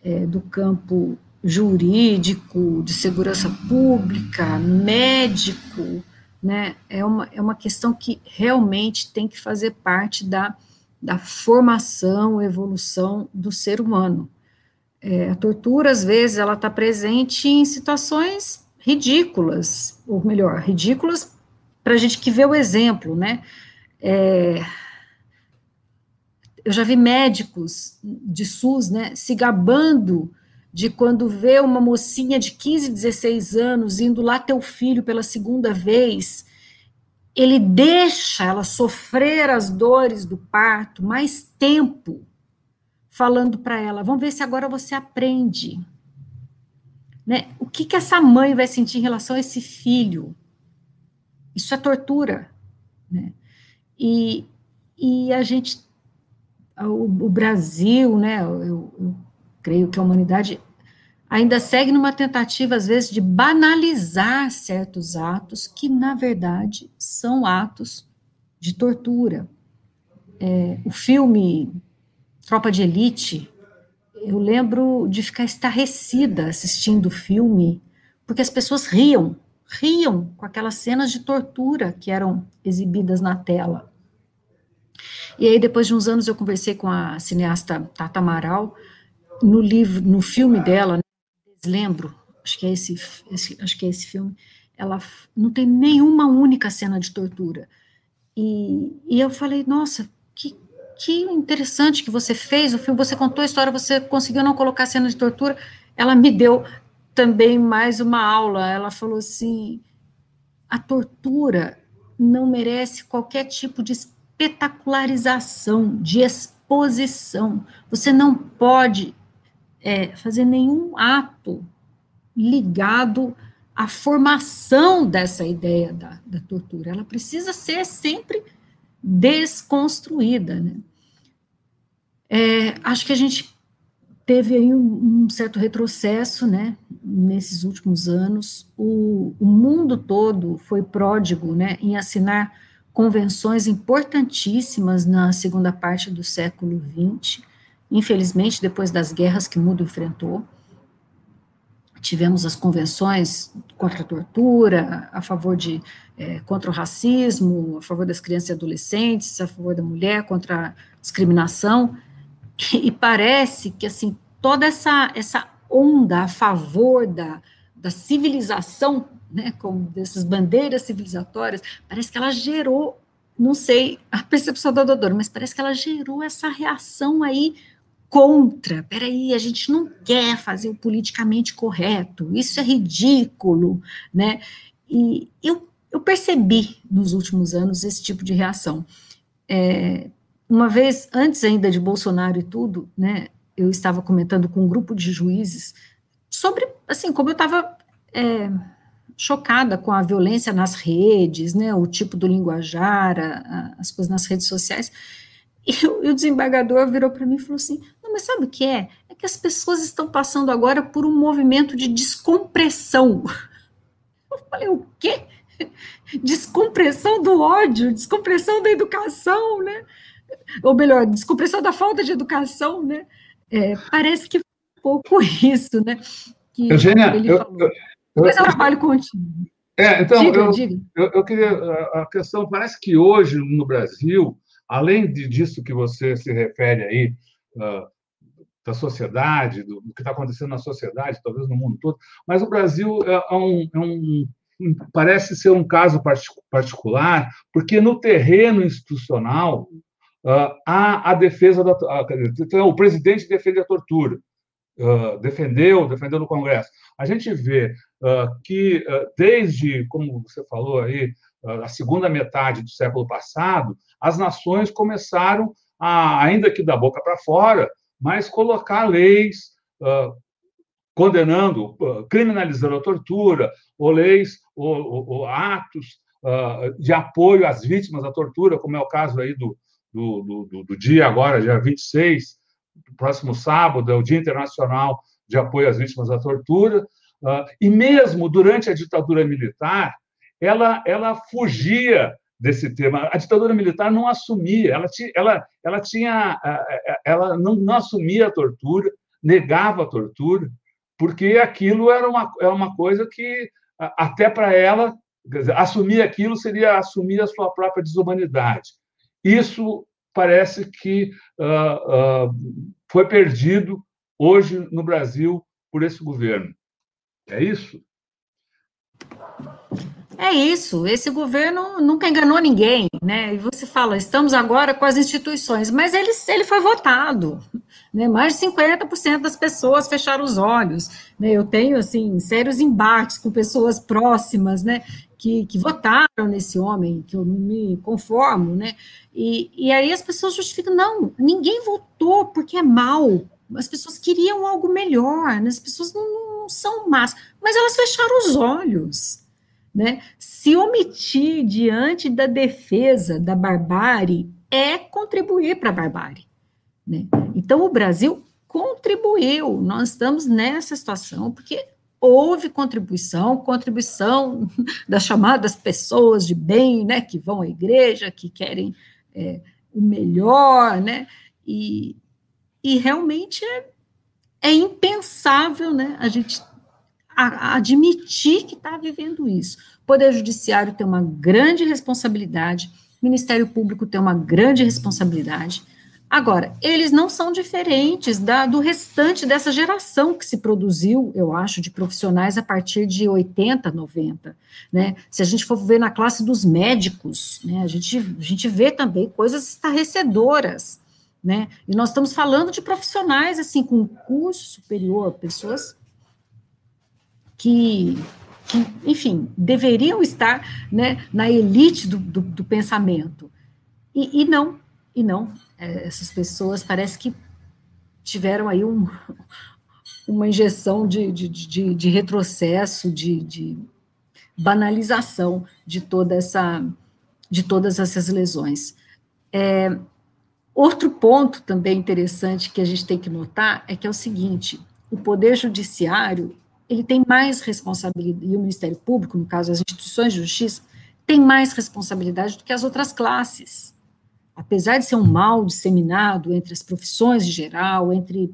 S4: é, do campo jurídico, de segurança pública, médico, né, é uma, é uma questão que realmente tem que fazer parte da, da formação, evolução do ser humano. É, a tortura, às vezes, ela está presente em situações ridículas, ou melhor, ridículas para a gente que vê o exemplo, né? É, eu já vi médicos de SUS, né, se gabando de quando vê uma mocinha de 15, 16 anos indo lá ter o filho pela segunda vez, ele deixa ela sofrer as dores do parto mais tempo, falando para ela: vamos ver se agora você aprende. Né? O que, que essa mãe vai sentir em relação a esse filho? Isso é tortura. Né? E, e a gente, o, o Brasil, né, eu, eu creio que a humanidade ainda segue numa tentativa, às vezes, de banalizar certos atos que, na verdade, são atos de tortura. É, o filme Tropa de Elite, eu lembro de ficar estarrecida assistindo o filme, porque as pessoas riam, riam com aquelas cenas de tortura que eram exibidas na tela. E aí, depois de uns anos, eu conversei com a cineasta Tata Amaral, no livro, no filme dela, lembro, acho que é esse, esse, acho que é esse filme, ela não tem nenhuma única cena de tortura. E, e eu falei, nossa, que interessante que você fez o filme, você contou a história, você conseguiu não colocar cena de tortura. Ela me deu também mais uma aula. Ela falou assim: a tortura não merece qualquer tipo de espetacularização, de exposição. Você não pode é, fazer nenhum ato ligado à formação dessa ideia da, da tortura. Ela precisa ser sempre desconstruída. Né? É, acho que a gente teve aí um, um, certo retrocesso, né, nesses últimos anos. O, o mundo todo foi pródigo, né, em assinar convenções importantíssimas na segunda parte do século XX. Infelizmente, depois das guerras que o mundo enfrentou, tivemos as convenções contra a tortura, a favor de é, contra o racismo, a favor das crianças e adolescentes, a favor da mulher, contra a discriminação. E parece que, assim, toda essa, essa onda a favor da, da civilização, né, como dessas bandeiras civilizatórias, parece que ela gerou, não sei a percepção da doutora, mas parece que ela gerou essa reação aí contra. Peraí, a gente não quer fazer o politicamente correto, isso é ridículo, né? E eu, eu percebi nos últimos anos esse tipo de reação. É, uma vez, antes ainda de Bolsonaro e tudo, né, eu estava comentando com um grupo de juízes sobre, assim, como eu estava é, chocada com a violência nas redes, né, o tipo do linguajar, a, a, as coisas nas redes sociais, e, e o desembargador virou para mim e falou assim, não, mas sabe o que é? É que as pessoas estão passando agora por um movimento de descompressão. Eu falei, o quê? Descompressão do ódio, descompressão da educação, né? Ou melhor, descompressão da falta de educação, né? É, parece que foi um pouco isso, né? Que
S1: Eugênia, ele falou. Eu,
S4: eu, Mas é um trabalho contínuo.
S1: É, então, diga, eu, diga. Eu, eu, queria. A questão parece que hoje no Brasil, além de, disso que você se refere aí, uh, da sociedade, do, do que está acontecendo na sociedade, talvez no mundo todo, mas o Brasil é, é um, é um parece ser um caso particular, porque no terreno institucional uh, a, a defesa da. então, o presidente defende a tortura, uh, defendeu, defendeu no Congresso. A gente vê uh, que, desde, como você falou aí, a segunda metade do século passado, as nações começaram, a, ainda que da boca para fora, mas colocar leis condenando, criminalizando a tortura, ou leis, ou, ou, ou atos de apoio às vítimas da tortura, como é o caso aí do, do, do, do dia agora, dia 26, próximo sábado, é o Dia Internacional de Apoio às Vítimas da Tortura, uh, e mesmo durante a ditadura militar, ela, ela fugia desse tema. A ditadura militar não assumia, ela, tinha, ela, ela, tinha, ela não, não assumia a tortura, negava a tortura, porque aquilo era uma, era uma coisa que, até para ela, dizer, assumir aquilo seria assumir a sua própria desumanidade. Isso parece que uh, uh, foi perdido hoje no Brasil por esse governo. É isso?
S4: É isso, esse governo nunca enganou ninguém, né? E você fala, estamos agora com as instituições, mas ele, ele foi votado, né? Mais de 50% das pessoas fecharam os olhos, né? Eu tenho, assim, sérios embates com pessoas próximas, né? Que, que votaram nesse homem, que eu não me conformo, né? E, e aí as pessoas justificam, não, ninguém votou porque é mal, as pessoas queriam algo melhor, né? as pessoas não, não são más, mas elas fecharam os olhos, né? Se omitir diante da defesa da barbárie é contribuir para a barbárie. Né? Então, o Brasil contribuiu, nós estamos nessa situação porque houve contribuição, contribuição das chamadas pessoas de bem, né, que vão à igreja, que querem é, o melhor, né, e, e realmente é, é impensável, né, a gente a, admitir que está vivendo isso. Poder Judiciário tem uma grande responsabilidade, Ministério Público tem uma grande responsabilidade. Agora, eles não são diferentes da, do restante dessa geração que se produziu, eu acho, de profissionais a partir de 80, 90. Né? Se a gente for ver na classe dos médicos, né, a, gente, a gente vê também coisas estarrecedoras. Né? E nós estamos falando de profissionais assim com curso superior, pessoas que, que enfim, deveriam estar né, na elite do, do, do pensamento. E, e, não, e não. É, essas pessoas parece que tiveram aí um, uma injeção de, de, de, de retrocesso, de, de, banalização de toda essa de todas essas lesões. É, outro ponto também interessante que a gente tem que notar é que é o seguinte: o poder judiciário ele tem mais responsabilidade e o Ministério Público, no caso as instituições de justiça, tem mais responsabilidade do que as outras classes. Apesar de ser um mal disseminado entre as profissões em geral, entre,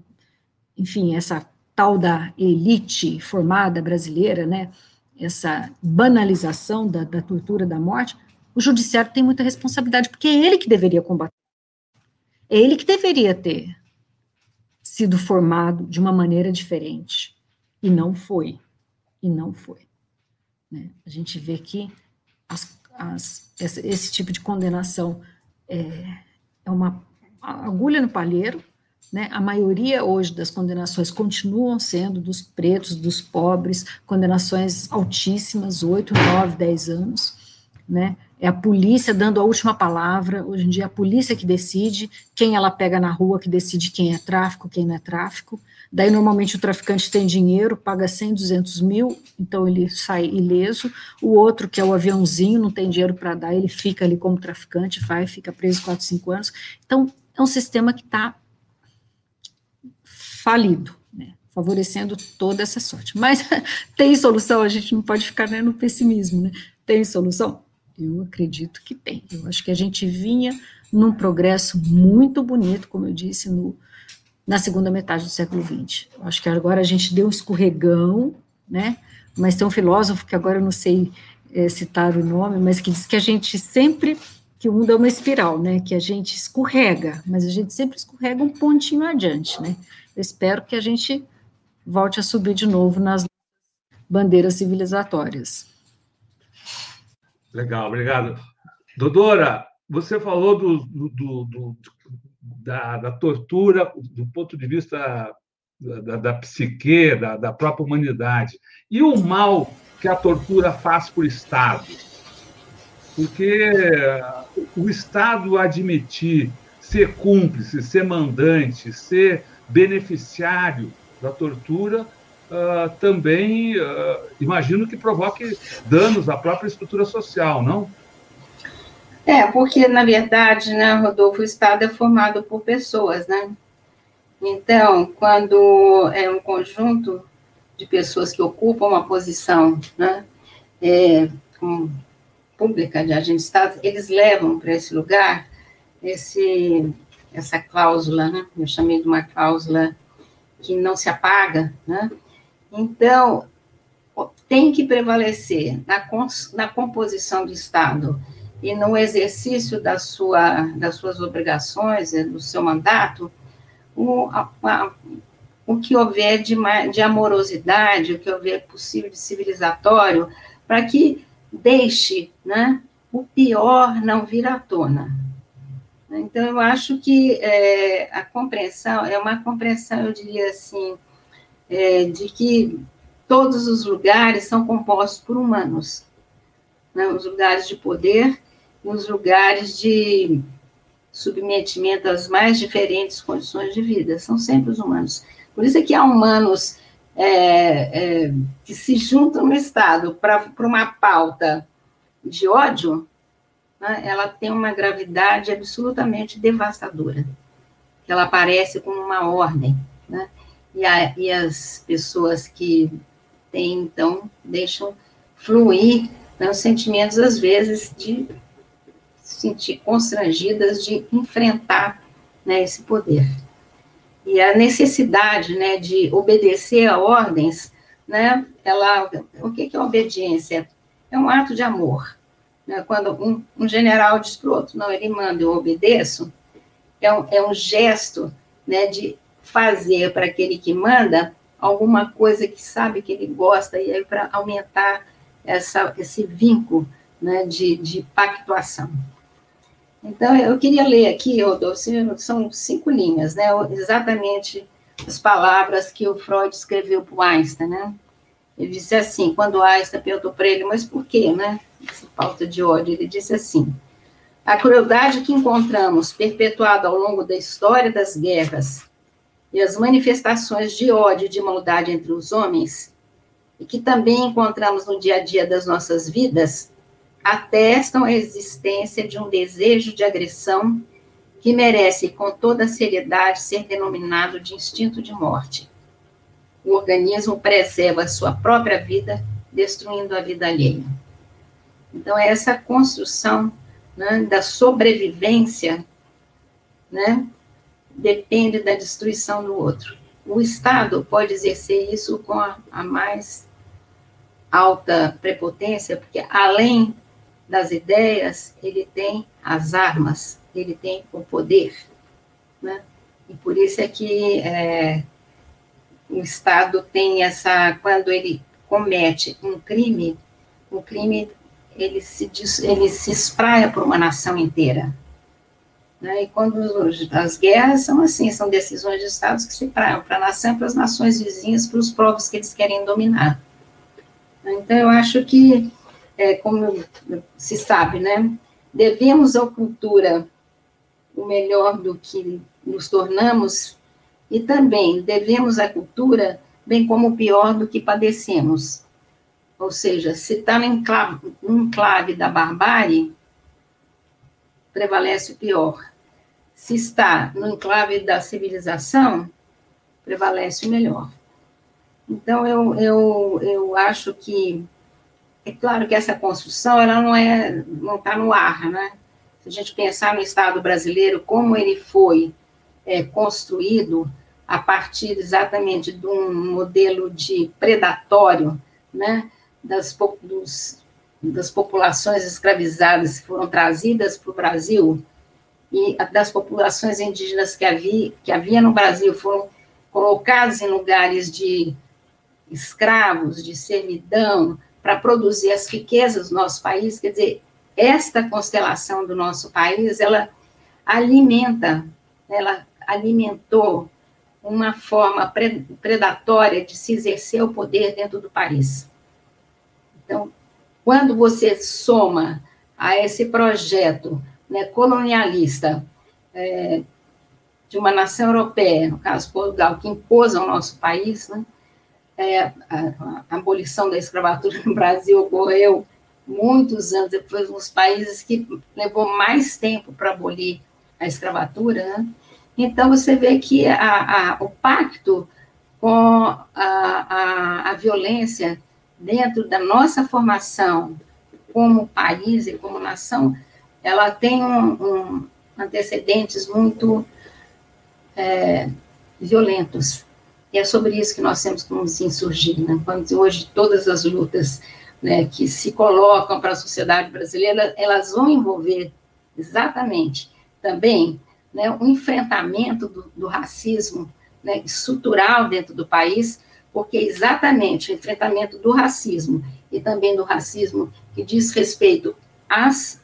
S4: enfim, essa tal da elite formada brasileira, né, essa banalização da, da tortura, da morte, o judiciário tem muita responsabilidade, porque é ele que deveria combater. É ele que deveria ter sido formado de uma maneira diferente. E não foi. E não foi. Né? A gente vê que as, as, esse, esse, tipo de condenação é, é uma agulha no palheiro, né? A maioria hoje das condenações continuam sendo dos pretos, dos pobres, condenações altíssimas, 8, 9, 10 anos, né? É a polícia dando a última palavra, hoje em dia é a polícia que decide quem ela pega na rua, que decide quem é tráfico, quem não é tráfico, daí normalmente o traficante tem dinheiro, paga 100, 200 mil, então ele sai ileso, o outro, que é o aviãozinho, não tem dinheiro para dar, ele fica ali como traficante, vai, fica preso 4, 5 anos, então é um sistema que está falido, né, favorecendo toda essa sorte. Mas tem solução, a gente não pode ficar né, no pessimismo, né? Tem solução? Eu acredito que tem. Eu acho que a gente vinha num progresso muito bonito, como eu disse, no, na segunda metade do século XX. Acho que agora a gente deu um escorregão, né? Mas tem um filósofo que agora eu não sei é, citar o nome, mas que diz que a gente sempre que o mundo é uma espiral, né? Que a gente escorrega, mas a gente sempre escorrega um pontinho adiante, né? Eu espero que a gente volte a subir de novo nas bandeiras civilizatórias.
S1: Legal, obrigado. Doutora, você falou do, do, do, da, da, tortura do ponto de vista da, da psique, da, da própria humanidade. E o mal que a tortura faz para o Estado? Porque o Estado admitir ser cúmplice, ser mandante, ser beneficiário da tortura, uh, também uh, imagino que provoque danos à própria estrutura social, não?
S3: É, porque, na verdade, né, Rodolfo, o Estado é formado por pessoas, né? Então, quando é um conjunto de pessoas que ocupam uma posição, né, é, pública de agentes de Estado, eles levam para esse lugar esse essa cláusula, né? Eu chamei de uma cláusula que não se apaga, né? Então, tem que prevalecer na, na composição do Estado e no exercício da sua, das suas obrigações, eh, do seu mandato, o, a, a, o que houver de, de amorosidade, o que houver possível de civilizatório, para que deixe né, o pior não vir à tona. Então, eu acho que é, a compreensão é uma compreensão, eu diria assim, é, de que todos os lugares são compostos por humanos. Né? Os lugares de poder, os lugares de submetimento às mais diferentes condições de vida, são sempre os humanos. Por isso é que há humanos é, é, que se juntam no Estado para uma pauta de ódio, né, ela tem uma gravidade absolutamente devastadora. Ela aparece como uma ordem, né? E, a, e as pessoas que têm, então, deixam fluir né, os sentimentos, às vezes, de se sentir constrangidas de enfrentar né, esse poder. E a necessidade né, de obedecer a ordens, né, ela, o que é obediência? É um ato de amor. Né? Quando um, um general diz para o outro, não, ele manda, eu obedeço, é um, é um gesto né, de fazer para aquele que manda alguma coisa que sabe que ele gosta, e aí para aumentar essa, esse vínculo né, de, de pactuação. Então, eu queria ler aqui, Rodolfo, são cinco linhas, né, exatamente as palavras que o Freud escreveu para o Einstein, né? Ele disse assim, quando Einstein perguntou para ele, mas por quê, né? Essa falta de ódio, ele disse assim, a crueldade que encontramos perpetuada ao longo da história das guerras e as manifestações de ódio e de maldade entre os homens, e que também encontramos no dia a dia das nossas vidas, atestam a existência de um desejo de agressão que merece, com toda seriedade, ser denominado de instinto de morte. O organismo preserva sua própria vida, destruindo a vida alheia. Então, é essa construção né, da sobrevivência, né, depende da destruição do outro. O Estado pode exercer isso com a, a mais alta prepotência, porque além das ideias, ele tem as armas, ele tem o poder, né? E por isso é que é, o Estado tem essa, quando ele comete um crime, o crime ele se, ele se espraia por uma nação inteira. Né? E quando as guerras são assim, são decisões de estados que se espraiam para a nação, para as nações vizinhas, para os povos que eles querem dominar. Então, eu acho que, é, como se sabe, né, devemos à cultura o melhor do que nos tornamos e também devemos à cultura bem como o pior do que padecemos. Ou seja, se está no enclave, enclave da barbárie, prevalece o pior. Se está no enclave da civilização, prevalece o melhor. Então, eu, eu, eu acho que, é claro que essa construção, ela não é, não está no ar, né? Se a gente pensar no Estado brasileiro, como ele foi é, construído a partir exatamente de um modelo de predatório, né? das, dos, das populações escravizadas que foram trazidas para o Brasil e das populações indígenas que havia, que havia no Brasil foram colocadas em lugares de escravos, de servidão, para produzir as riquezas do nosso país, quer dizer, esta constelação do nosso país, ela alimenta, ela alimentou uma forma predatória de se exercer o poder dentro do país. Então, quando você soma a esse projeto né, colonialista é, de uma nação europeia, no caso Portugal, que impôs ao nosso país, né, é, a, a, abolição da escravatura no Brasil ocorreu muitos anos depois, nos países que levou mais tempo para abolir a escravatura. Né? Então, você vê que a, a, o pacto com a, a violência dentro da nossa formação como país e como nação, ela tem um, um antecedentes muito é, violentos. E é sobre isso que nós temos que nos insurgir. Né? Quando hoje todas as lutas né, que se colocam para a sociedade brasileira, elas vão envolver exatamente também né, o enfrentamento do, do racismo né, estrutural dentro do país, porque exatamente o enfrentamento do racismo e também do racismo que diz respeito às,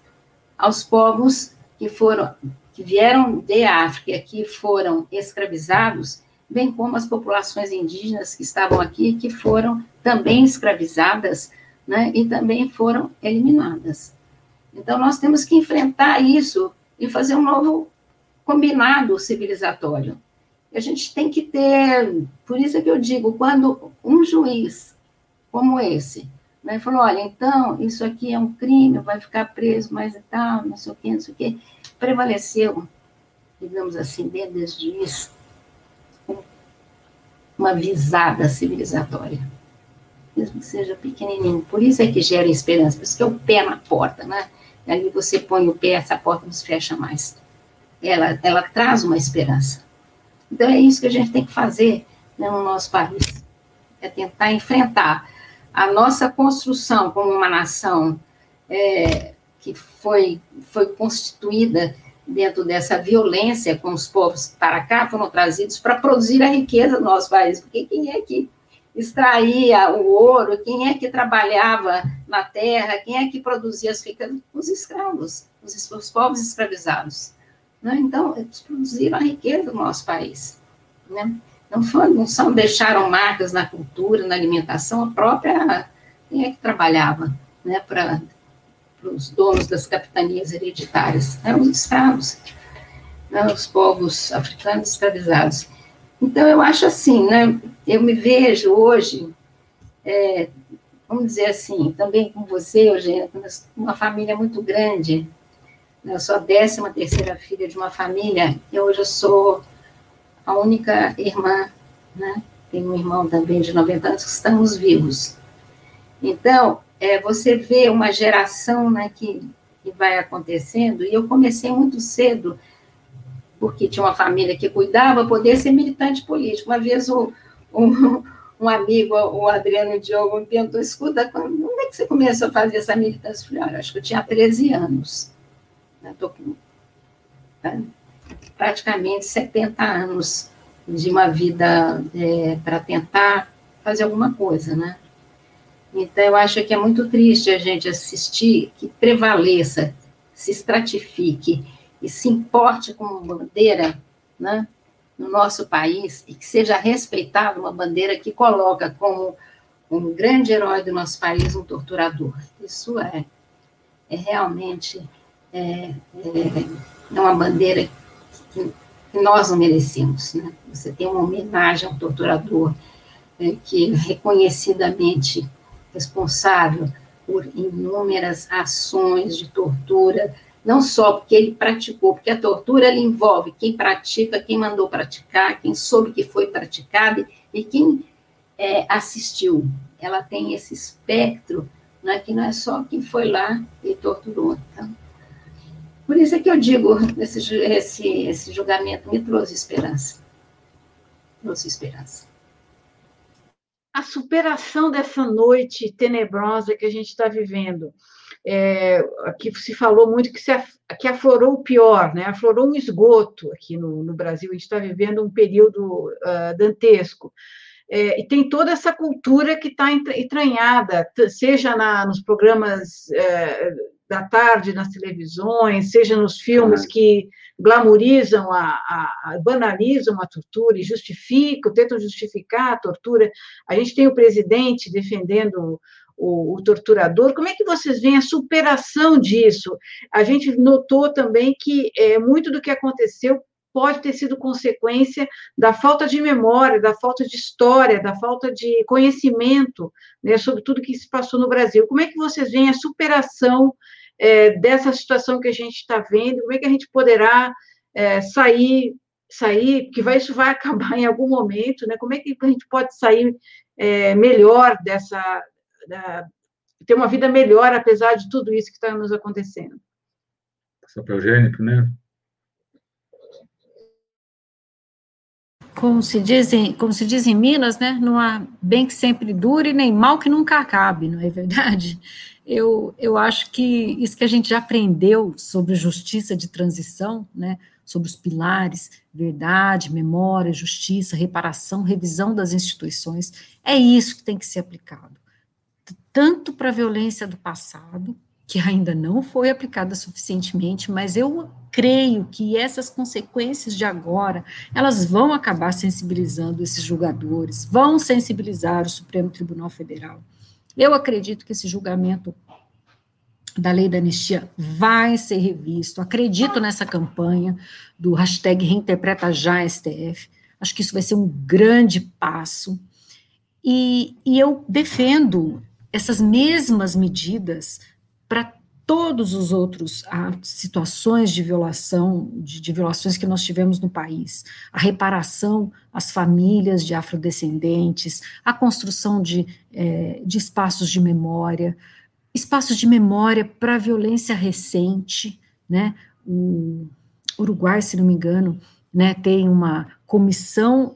S3: aos povos que foram que vieram de África, que foram escravizados, bem como as populações indígenas que estavam aqui, que foram também escravizadas, né, e também foram eliminadas. Então, nós temos que enfrentar isso e fazer um novo combinado civilizatório. A gente tem que ter, por isso é que eu digo, quando um juiz como esse, né, falou, olha, então, isso aqui é um crime, vai ficar preso, mas e tal, não sei o quê, não sei o quê, prevaleceu, digamos assim, dentro desse juiz, uma visada civilizatória, mesmo que seja pequenininho. Por isso é que gera esperança, por isso que é o pé na porta, né? E ali você põe o pé, essa porta não se fecha mais. Ela, ela traz uma esperança. Então, é isso que a gente tem que fazer né, no nosso país, é tentar enfrentar a nossa construção como uma nação é, que foi, foi constituída dentro dessa violência com os povos para cá, foram trazidos para produzir a riqueza do nosso país, porque quem é que extraía o ouro, quem é que trabalhava na terra, quem é que produzia as riquezas? Os escravos, os, os povos escravizados. Né? Então, eles produziram a riqueza do nosso país. Né? Não, foi, não deixaram marcas na cultura, na alimentação, a própria. Quem é que trabalhava né, para os donos das capitanias hereditárias? Eram os escravos, né, os povos africanos escravizados. Então, eu acho assim, né? Eu me vejo hoje, é, vamos dizer assim, também com você, Eugênia, uma família muito grande. Né? Eu sou a décima terceira filha de uma família, e hoje eu sou a única irmã, né? Tenho um irmão também de 90 anos que estamos vivos. Então, é, você vê uma geração né, que, que vai acontecendo, e eu comecei muito cedo, porque tinha uma família que cuidava, poder ser militante político. Uma vez o, um, um amigo, o Adriano Diogo, me perguntou, escuta, quando é que você começou a fazer essa militância? Eu falei, acho que eu tinha 13 anos. Estou né, com né, praticamente 70 anos de uma vida é, para tentar fazer alguma coisa, né? Então, eu acho que é muito triste a gente assistir que prevaleça, se estratifique e se importe como bandeira, né, no nosso país, e que seja respeitada uma bandeira que coloca como um grande herói do nosso país um torturador. Isso é, é realmente é, é, é uma bandeira que, que, nós não merecemos. Né? Você tem uma homenagem ao torturador é, que reconhecidamente responsável por inúmeras ações de tortura, não só porque ele praticou, porque a tortura ela envolve quem pratica, quem mandou praticar, quem soube que foi praticado e quem é, assistiu. Ela tem esse espectro, né, que não é só quem foi lá e torturou. Então, por isso é que eu digo, esse, esse, esse julgamento me trouxe esperança. Trouxe esperança
S2: a superação dessa noite tenebrosa que a gente está vivendo. É, aqui se falou muito que, se, que aflorou o pior, né? aflorou um esgoto aqui no, no Brasil, a gente está vivendo um período uh, dantesco. É, e tem toda essa cultura que está entranhada, seja na, nos programas é, da tarde, nas televisões, seja nos filmes que glamorizam, a, a, a, banalizam a tortura e justificam, tentam justificar a tortura. A gente tem o presidente defendendo o, o, torturador. Como é que vocês veem a superação disso? A gente notou também que é, muito do que aconteceu pode ter sido consequência da falta de memória, da falta de história, da falta de conhecimento né, sobre tudo que se passou no Brasil. Como é que vocês veem a superação é, dessa situação que a gente está vendo, como é que a gente poderá é, sair, sair, que vai, isso vai acabar em algum momento, né? Como é que a gente pode sair é, melhor dessa, da, ter uma vida melhor apesar de tudo isso que está nos acontecendo?
S1: Papel né?
S4: Como se, dizem, como se diz em Minas, né? Não há bem que sempre dure, nem mal que nunca acabe, não é verdade? Eu, eu acho que isso que a gente já aprendeu sobre justiça de transição, né, sobre os pilares, verdade, memória, justiça, reparação, revisão das instituições, é isso que tem que ser aplicado. Tanto para a violência do passado, que ainda não foi aplicada suficientemente, mas eu creio que essas consequências de agora, elas vão acabar sensibilizando esses julgadores, vão sensibilizar o Supremo Tribunal Federal. Eu acredito que esse julgamento da lei da anistia vai ser revisto. Acredito nessa campanha do hashtag Reinterpreta Já STF. Acho que isso vai ser um grande passo. E, e eu defendo essas mesmas medidas para todos os outros situações de violação, de, de, violações que nós tivemos no país, a reparação às famílias de afrodescendentes, a construção de, é, de espaços de memória, espaços de memória para violência recente, né, o Uruguai, se não me engano, né, tem uma comissão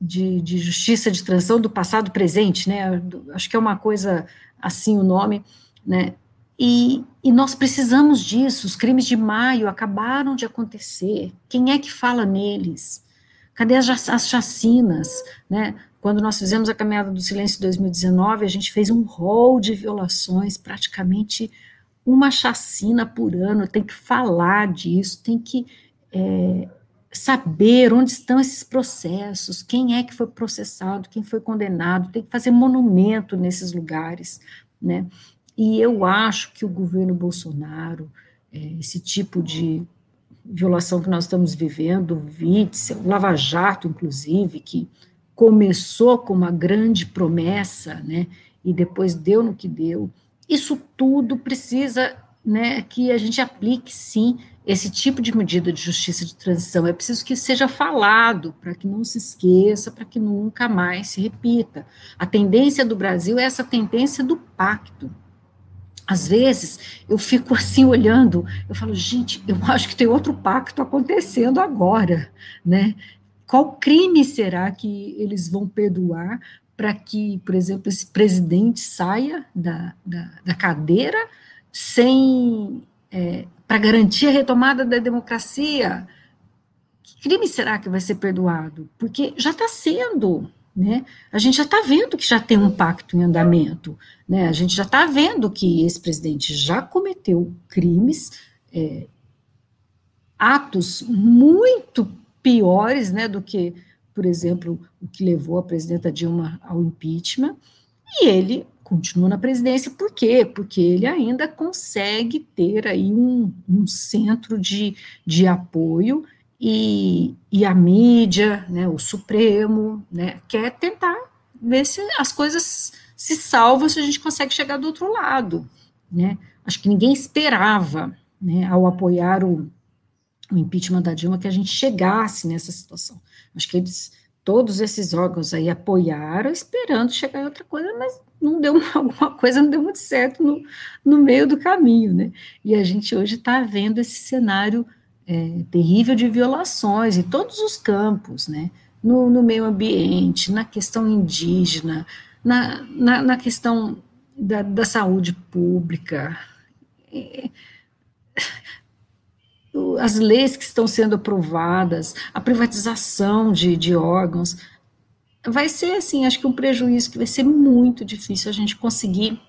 S4: de, de justiça de transição do passado presente, né, acho que é uma coisa assim o nome, né, e, e, nós precisamos disso. Os crimes de maio acabaram de acontecer. Quem é que fala neles? Cadê as, as chacinas? Né? Quando nós fizemos a Caminhada do Silêncio em 2019, a gente fez um rol de violações, praticamente uma chacina por ano. Tem que falar disso, tem que é, saber onde estão esses processos, quem é que foi processado, quem foi condenado, tem que fazer monumento nesses lugares, né? E eu acho que o governo Bolsonaro, é, esse tipo de, violação que nós estamos vivendo, o Witzel, o Lava Jato, inclusive, que começou com uma grande promessa, né, e depois deu no que deu, isso tudo precisa, né, que a gente aplique, sim, esse tipo de medida de justiça de transição. É preciso que seja falado, para que não se esqueça, para que nunca mais se repita. A tendência do Brasil é essa tendência do pacto, às vezes eu fico assim olhando, eu falo, gente, eu acho que tem outro pacto acontecendo agora, né? Qual crime será que eles vão perdoar para que, por exemplo, esse presidente saia da, da, da cadeira sem é, para garantir a retomada da democracia? Que crime será que vai ser perdoado? Porque já está sendo, né? A gente já está vendo que já tem um pacto em andamento. Né? A gente já está vendo que esse presidente já cometeu crimes, é, atos muito piores né, do que, por exemplo, o que levou a presidenta Dilma ao impeachment, e ele continua na presidência, por quê? Porque ele ainda consegue ter aí um, um centro de, de apoio e, e a mídia, né, o Supremo, né, quer tentar ver se as coisas se salvam, se a gente consegue chegar do outro lado, né? Acho que ninguém esperava, né, ao apoiar o, o impeachment da Dilma, que a gente chegasse nessa situação. Acho que eles, todos esses órgãos aí apoiaram, esperando chegar em outra coisa, mas não deu alguma coisa, não deu muito certo no, no meio do caminho, né? E a gente hoje está vendo esse cenário é, terrível de violações em todos os campos, né? No, no meio ambiente, na questão indígena, na, na, na questão da, da, saúde pública. É, as leis que estão sendo aprovadas, a privatização de, de órgãos, vai ser assim, acho que um prejuízo que vai ser muito difícil a gente conseguir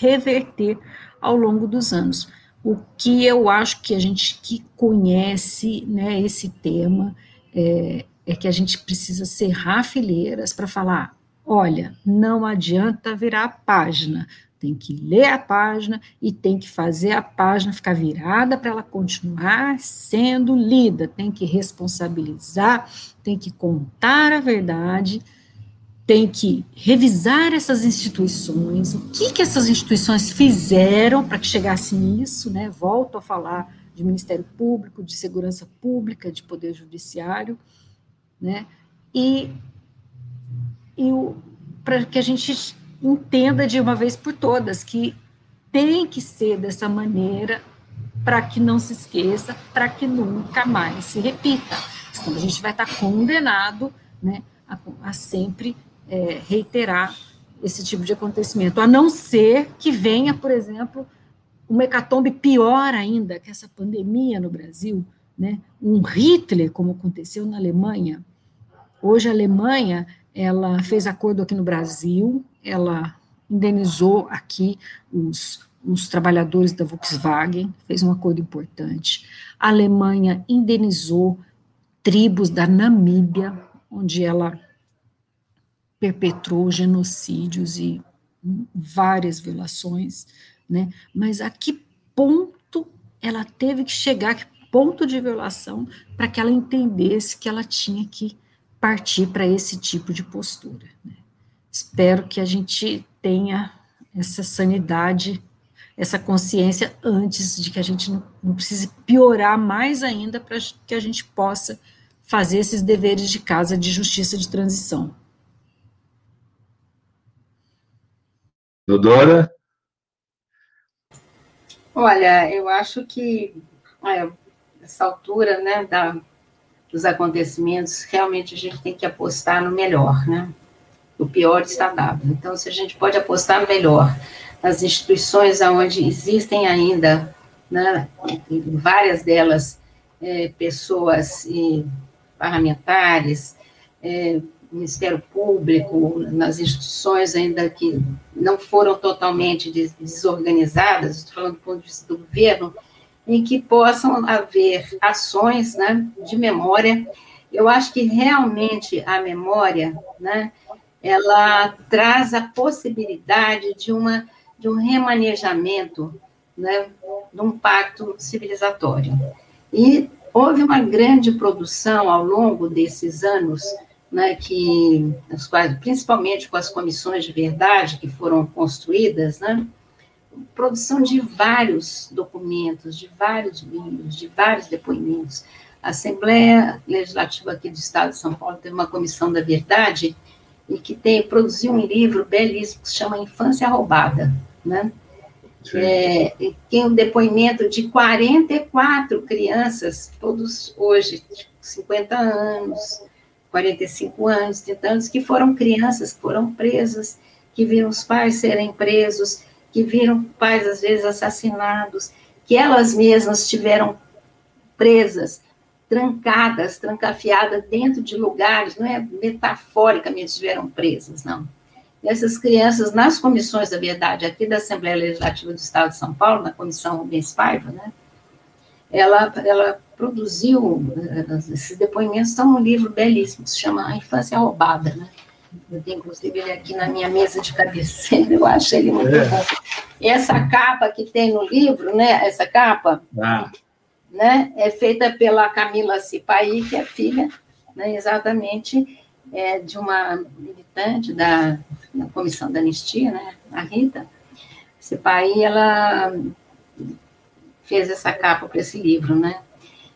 S4: reverter ao longo dos anos. O que eu acho que a gente que conhece né, esse tema é, é que a gente precisa serrar fileiras para falar: olha, não adianta virar a página, tem que ler a página e tem que fazer a página ficar virada para ela continuar sendo lida, tem que responsabilizar, tem que contar a verdade tem que revisar essas instituições, o que, que essas instituições fizeram para que chegasse nisso, né? Volto a falar de Ministério Público, de Segurança Pública, de Poder Judiciário, né? E, e para que a gente entenda de uma vez por todas que tem que ser dessa maneira para que não se esqueça, para que nunca mais se repita. Senão a gente vai estar condenado né, a, a sempre é, reiterar esse tipo de acontecimento, a não ser que venha, por exemplo, uma hecatombe pior ainda que essa pandemia no Brasil, né? um Hitler, como aconteceu na Alemanha. Hoje a Alemanha, ela fez acordo aqui no Brasil, ela indenizou aqui os, os trabalhadores da Volkswagen, fez um acordo importante. A Alemanha indenizou tribos da Namíbia, onde ela perpetrou genocídios e várias violações, né? Mas a que ponto ela teve que chegar, que ponto de violação, para que ela entendesse que ela tinha que partir para esse tipo de postura. Né? Espero que a gente tenha essa sanidade, essa consciência antes de que a gente não, não precise piorar mais ainda para que a gente possa fazer esses deveres de casa de justiça de transição.
S1: Dodora?
S3: Olha, eu acho que é, essa altura né, da, dos acontecimentos, realmente a gente tem que apostar no melhor, né? O pior está dado. Então, se a gente pode apostar melhor, nas instituições onde existem ainda, né, várias delas, é, pessoas e parlamentares, é, Ministério Público, nas instituições ainda que não foram totalmente desorganizadas, estou falando do ponto de vista do governo, em que possam haver ações né, de memória. Eu acho que realmente a memória, né, ela traz a possibilidade de, uma, de um remanejamento, né, de um pacto civilizatório. E houve uma grande produção ao longo desses anos, né, que, principalmente com as comissões de verdade que foram construídas, né, produção de vários documentos, de vários livros, de vários depoimentos. A Assembleia Legislativa aqui do Estado de São Paulo teve uma comissão da verdade e que tem, produziu um livro belíssimo que se chama Infância Roubada, né? É, tem um depoimento de 44 crianças, todos hoje, 50 anos, 45 anos, 30 anos, que foram crianças, que foram presas, que viram os pais serem presos, que viram pais, às vezes, assassinados, que elas mesmas tiveram presas, trancadas, trancafiadas dentro de lugares, não é metaforicamente estiveram presas, não. Essas crianças, nas comissões da verdade, aqui da Assembleia Legislativa do Estado de São Paulo, na comissão Rubens Paiva, né, ela, ela produziu, eh, esses depoimentos estão num livro belíssimo, que se chama A Infância Roubada, né, eu tenho, inclusive, ele aqui na minha mesa de cabeceira, eu acho ele muito é. bom. E essa capa que tem no livro, né, essa capa, ah né, é feita pela Camila Cipai, que é filha, né, exatamente, é, de uma militante da, da Comissão da Anistia, né, a Rita. Cipai, ela fez essa capa para esse livro, né.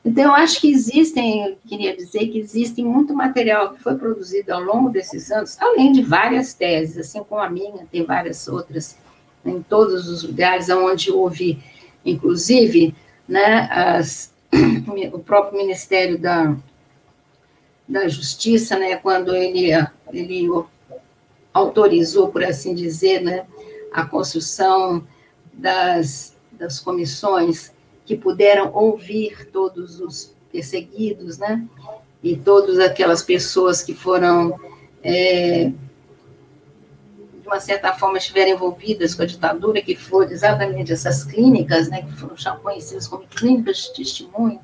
S3: Então, eu acho que existem, eu queria dizer que existe muito material que foi produzido ao longo desses anos, além de várias teses, assim como a minha, tem várias outras, em todos os lugares onde houve, inclusive, né, as, o próprio Ministério da, da Justiça, né, quando ele, ele autorizou, por assim dizer, né, a construção das, das comissões que puderam ouvir todos os perseguidos, né, e todas aquelas pessoas que foram é, uma certa forma, estiveram envolvidas com a ditadura, que foram exatamente essas clínicas, né, que foram conhecidas como clínicas de testemunho,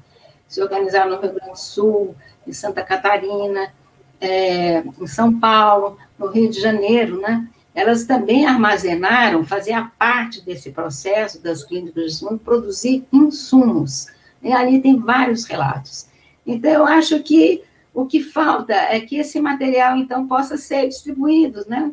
S3: se organizaram no Rio Grande do Sul, em Santa Catarina, é, em São Paulo, no Rio de Janeiro, né, elas também armazenaram, faziam parte desse processo das clínicas de testemunho, produzir insumos. E ali tem vários relatos. Então, eu acho que o que falta é que esse material, então, possa ser distribuído, né?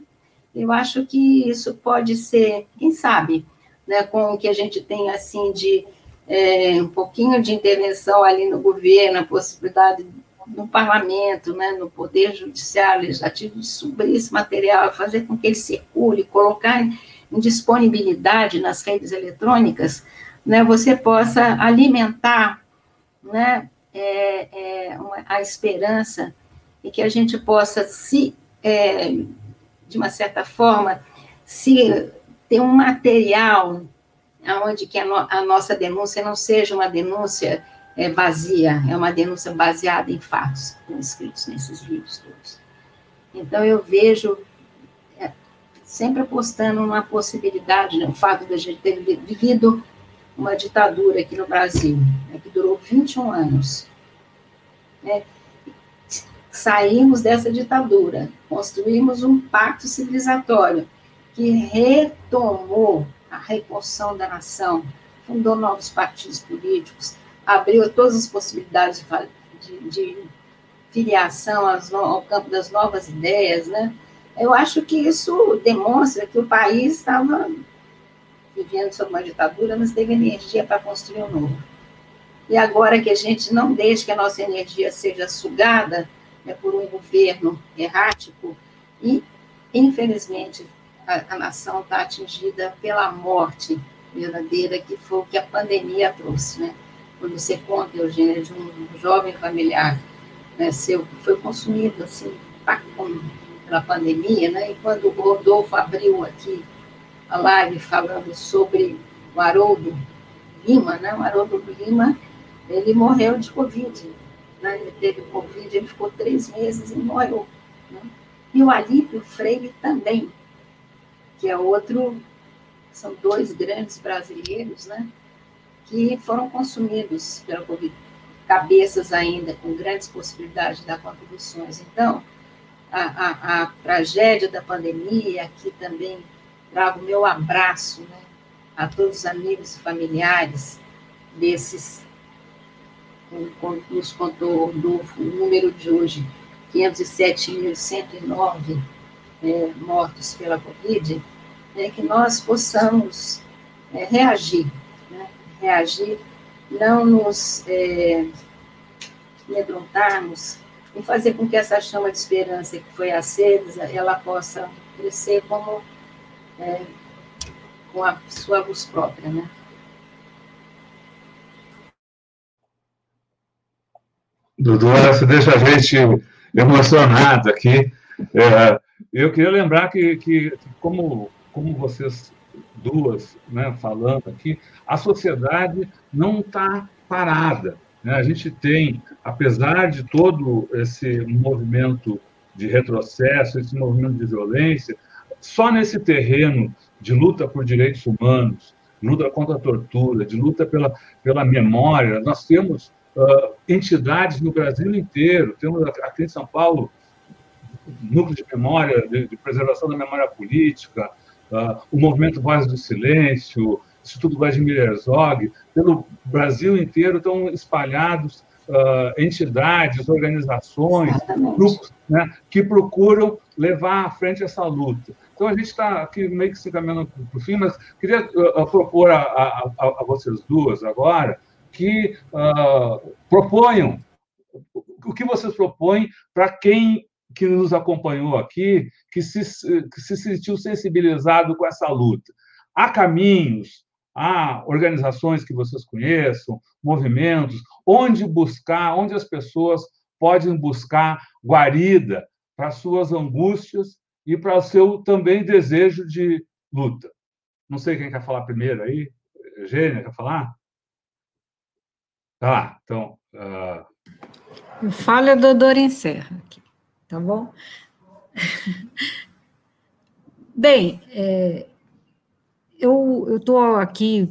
S3: Eu acho que isso pode ser, quem sabe, né, com o que a gente tem assim de é, um pouquinho de intervenção ali no governo, a possibilidade no parlamento, né, no poder judiciário, legislativo, de subir esse material, fazer com que ele circule, colocar em, disponibilidade nas redes eletrônicas, né, você possa alimentar, né, é, é, uma, a esperança e que a gente possa se é, de uma certa forma, se tem um material onde que a, no, a, nossa denúncia não seja uma denúncia é, vazia, é uma denúncia baseada em fatos escritos nesses livros todos. Então, eu vejo é, sempre apostando numa possibilidade, né, o fato de a gente ter vivido uma ditadura aqui no Brasil, né, que durou 21 anos. Né, saímos dessa ditadura, construímos um pacto civilizatório que retomou a reconstrução da nação, fundou novos partidos políticos, abriu todas as possibilidades de, de, de filiação ao campo das novas ideias, né? Eu acho que isso demonstra que o país estava vivendo sob uma ditadura, mas teve energia para construir um novo. E agora que a gente não deixa que a nossa energia seja sugada é por um governo errático e, infelizmente, a, a nação está atingida pela morte verdadeira, que foi o que a pandemia trouxe, né? Quando você conta, Eugênia, de um jovem familiar né, seu que foi consumido, assim, pela pandemia, né? E quando o Rodolfo abriu aqui a live falando sobre o Haroldo Lima, né? O Haroldo Lima, ele morreu de Covid, né? ele teve Covid, ele ficou três meses e morreu. Né? E o Alípio Freire também, que é outro, são dois grandes brasileiros, né? Que foram consumidos pela Covid, cabeças ainda com grandes possibilidades de dar contribuições. Então, a, a, a tragédia da pandemia, aqui também trago meu abraço né, a todos os amigos e familiares desses como nos contou Rodolfo, o número de hoje, 507.109 é, mortos pela Covid, é que nós possamos é, reagir? Reagir, não nos é, amedrontarmos, e fazer com que essa chama de esperança que foi acesa, ela possa crescer como é, com a sua luz própria, né?
S1: Dudu, você deixa a gente emocionado aqui. É, eu queria lembrar que, que como, como vocês duas né, falando aqui, a sociedade não está parada. Né? A gente tem, apesar de todo esse movimento de retrocesso, esse movimento de violência, só nesse terreno de luta por direitos humanos, luta contra a tortura, de luta pela, pela memória, nós temos uh, entidades no Brasil inteiro, temos aqui em São Paulo núcleo de memória, de, de preservação da memória política, uh, o movimento Voz do Silêncio, Instituto Vladimir Herzog, pelo Brasil inteiro estão espalhados uh, entidades, organizações, grupos né, que procuram levar à frente essa luta. Então, a gente está aqui meio que se encaminhando para o fim, mas queria uh, propor a, a, a, vocês duas agora que uh, proponham o que vocês propõem para quem que nos acompanhou aqui, que se, que se sentiu sensibilizado com essa luta. Há caminhos, há organizações que vocês conheçam, movimentos, onde buscar, onde as pessoas podem buscar guarida para suas angústias e para o seu também desejo de luta. Não sei quem quer falar primeiro aí. Eugênia, quer falar? Tá, então.
S4: Uh... Fala, a doutora encerra aqui, tá bom? Bem, é, eu estou aqui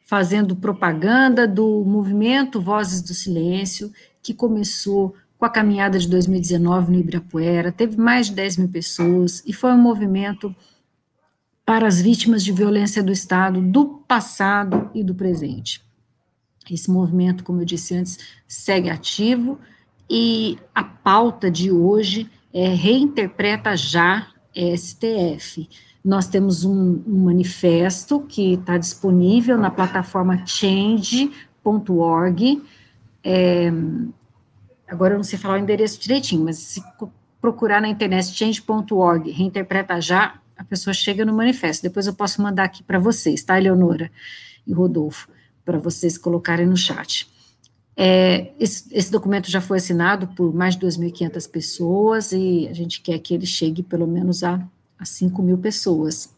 S4: fazendo propaganda do movimento Vozes do Silêncio, que começou com a caminhada de 2019 no Ibirapuera, teve mais de 10 mil pessoas, e foi um movimento para as vítimas de violência do Estado do passado e do presente. Esse movimento, como eu disse antes, segue ativo e a pauta de hoje é Reinterpreta Já STF. Nós temos um, um manifesto que está disponível na plataforma change.org. É, agora eu não sei falar o endereço direitinho, mas se procurar na internet change.org, reinterpreta já, a pessoa chega no manifesto. Depois eu posso mandar aqui para vocês, tá, Eleonora e Rodolfo? para vocês colocarem no chat. É, esse, esse, documento já foi assinado por mais de 2.500 pessoas e a gente quer que ele chegue pelo menos a, a 5 mil pessoas.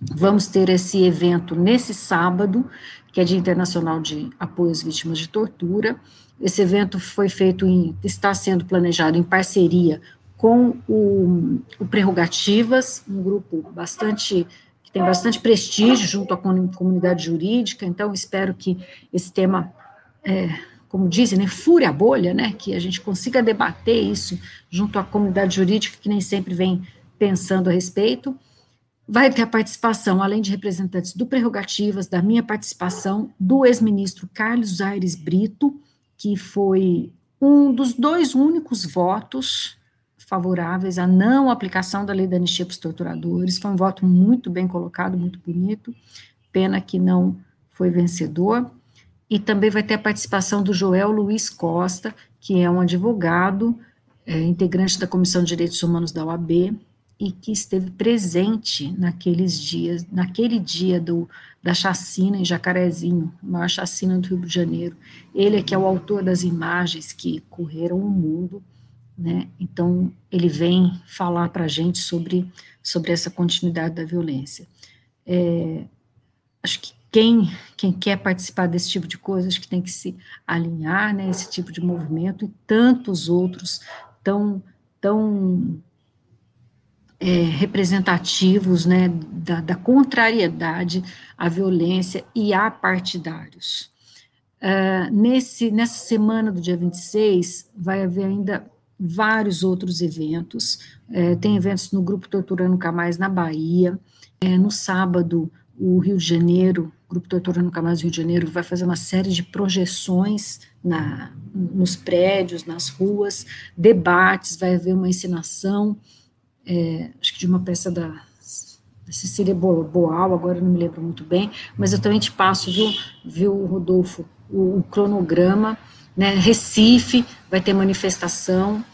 S4: Vamos ter esse evento nesse sábado, que é Dia Internacional de Apoio às Vítimas de Tortura. Esse evento foi feito em, está sendo planejado em parceria com o, o Prerrogativas, um grupo bastante que tem bastante prestígio junto à comunidade jurídica, então espero que esse tema, é, como dizem, né, fure a bolha, né, que a gente consiga debater isso junto à comunidade jurídica, que nem sempre vem pensando a respeito. Vai ter a participação, além de representantes do Prerrogativas, da minha participação, do ex-ministro Carlos Aires Brito, que foi um dos dois únicos votos favoráveis à não aplicação da lei da anistia para os torturadores. Foi um voto muito bem colocado, muito bonito. Pena que não foi vencedor. E também vai ter a participação do Joel Luiz Costa, que é um advogado, é, integrante da Comissão de Direitos Humanos da OAB, e que esteve presente naqueles dias, naquele dia do, da chacina em Jacarezinho, a maior chacina do Rio de Janeiro. Ele é que é o autor das imagens que correram o mundo né? Então, ele vem falar para a gente sobre, sobre essa continuidade da violência. É, acho que quem, quem quer participar desse tipo de coisa, acho que tem que se alinhar, né, esse tipo de movimento e tantos outros tão, tão é, representativos, né, da, da, contrariedade à violência e a partidários. Uh, nesse, nessa semana do dia 26, vai haver ainda vários outros eventos. É, tem eventos no Grupo Tortura Nunca Mais na Bahia. É, no sábado, o Rio de Janeiro Grupo Tortura Nunca Mais Rio de Janeiro vai fazer uma série de projeções na, nos prédios, nas ruas, debates, vai haver uma encenação, é, acho que de uma peça da, da Cecília Boal, agora não me lembro muito bem, mas eu também te passo, viu, viu Rodolfo, o, o cronograma, né, Recife vai ter manifestação,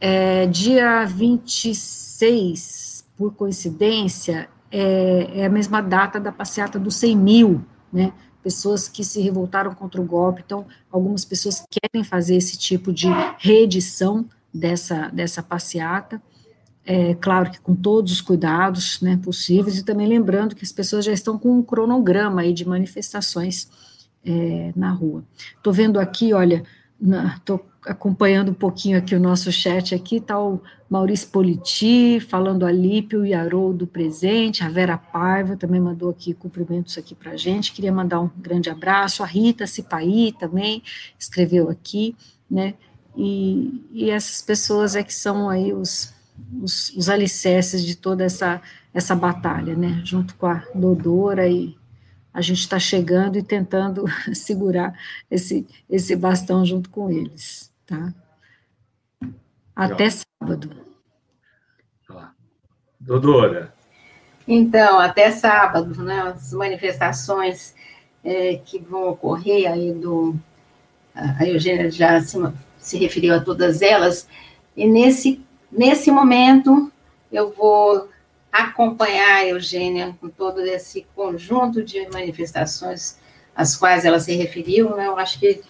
S4: é, dia 26, por coincidência, é, é, a mesma data da passeata dos 100 mil, né, pessoas que se revoltaram contra o golpe, então, algumas pessoas querem fazer esse tipo de reedição dessa, dessa passeata, é, claro que com todos os cuidados né, possíveis, e também lembrando que as pessoas já estão com um cronograma aí de manifestações é, na rua. Estou vendo aqui, olha, estou acompanhando um pouquinho aqui o nosso chat aqui, está o Maurício Politi, falando Alípio e Haroldo presente, a Vera Paiva também mandou aqui cumprimentos aqui para a gente, queria mandar um grande abraço, a Rita Cipaí também escreveu aqui, né, e, e essas pessoas é que são aí os os, os alicerces de toda essa, essa batalha, né? Junto com a Dodora e a gente está chegando e tentando segurar esse, esse bastão junto com eles, tá? Até Legal. sábado.
S1: Dodora.
S3: Então, até sábado, né? As manifestações é, que vão ocorrer aí do. A Eugênia já se, se referiu a todas elas, e nesse Nesse momento, eu vou acompanhar a Eugênia com todo esse conjunto de manifestações às quais ela se referiu, né? eu acho que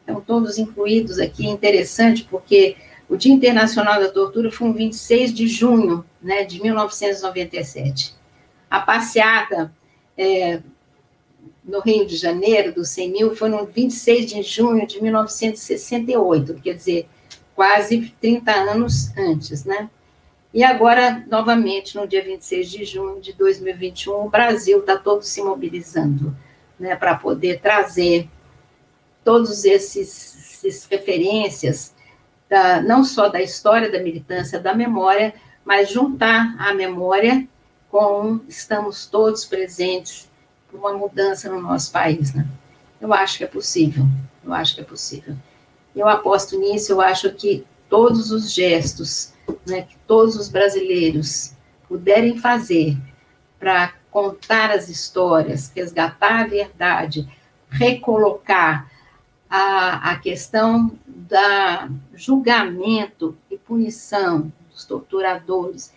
S3: estão todos incluídos aqui, interessante, porque o Dia Internacional da Tortura foi em 26 de junho né, de 1997. A passeata é, no Rio de Janeiro, dos 100 mil, foi no 26 de junho de 1968, quer dizer, quase 30 anos antes, né? E agora, novamente, no dia 26 de junho de 2021, o Brasil está todo se mobilizando né, para poder trazer todos esses, referências, da, não só da história da militância, da memória, mas juntar a memória com estamos todos presentes para uma mudança no nosso país. Né? Eu acho que é possível, eu acho que é possível. Eu aposto nisso, eu acho que todos os gestos né, que todos os brasileiros puderem fazer para contar as histórias, resgatar a verdade, recolocar a, a questão da julgamento e punição dos torturadores,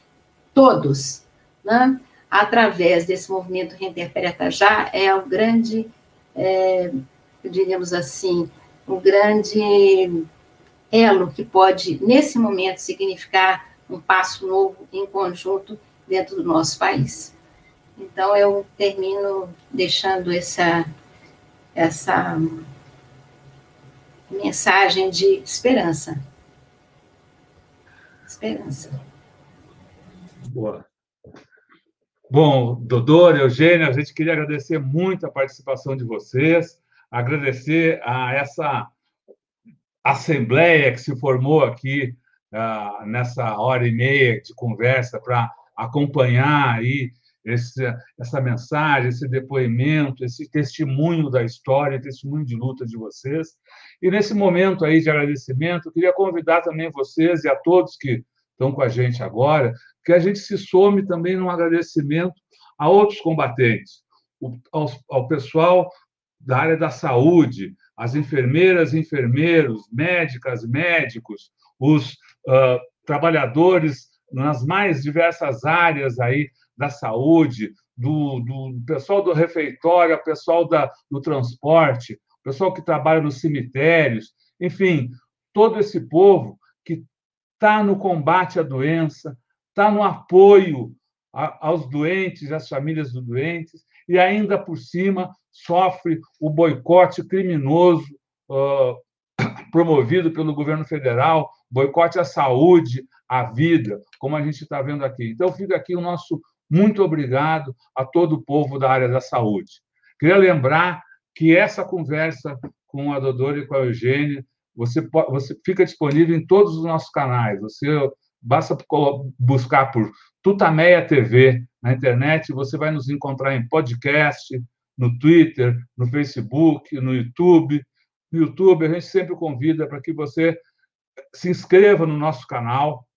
S3: todos, né, através desse movimento Reinterpreta Já, é o grande, é, diríamos assim, um grande elo que pode, nesse momento, significar um passo novo em conjunto dentro do nosso país. Então, eu termino deixando essa, essa mensagem de esperança. Esperança.
S1: Boa. Bom, doutor, Eugênia, a gente queria agradecer muito a participação de vocês agradecer a essa assembleia que se formou aqui uh, nessa hora e meia de conversa para acompanhar aí esse, essa mensagem, esse depoimento, esse testemunho da história, testemunho de luta de vocês. E nesse momento aí de agradecimento, queria convidar também vocês e a todos que estão com a gente agora, que a gente se some também num agradecimento a outros combatentes, ao, ao pessoal da área da saúde, as enfermeiras, enfermeiros, médicas, médicos, os uh, trabalhadores nas mais diversas áreas aí da saúde, do, do pessoal do refeitório, pessoal da, do transporte, pessoal que trabalha nos cemitérios, enfim, todo esse povo que está no combate à doença, está no apoio a, aos doentes, às famílias dos doentes, e ainda por cima sofre o boicote criminoso uh, promovido pelo governo federal, boicote à saúde, à vida, como a gente está vendo aqui. Então, fica aqui o nosso muito obrigado a todo o povo da área da saúde. Queria lembrar que essa conversa com a Dodora e com a Eugênia, você, você fica disponível em todos os nossos canais. Você basta buscar por Tutameia TV na internet, você vai nos encontrar em podcast, no Twitter, no Facebook, no YouTube. No YouTube, a gente sempre convida para que você se inscreva no nosso canal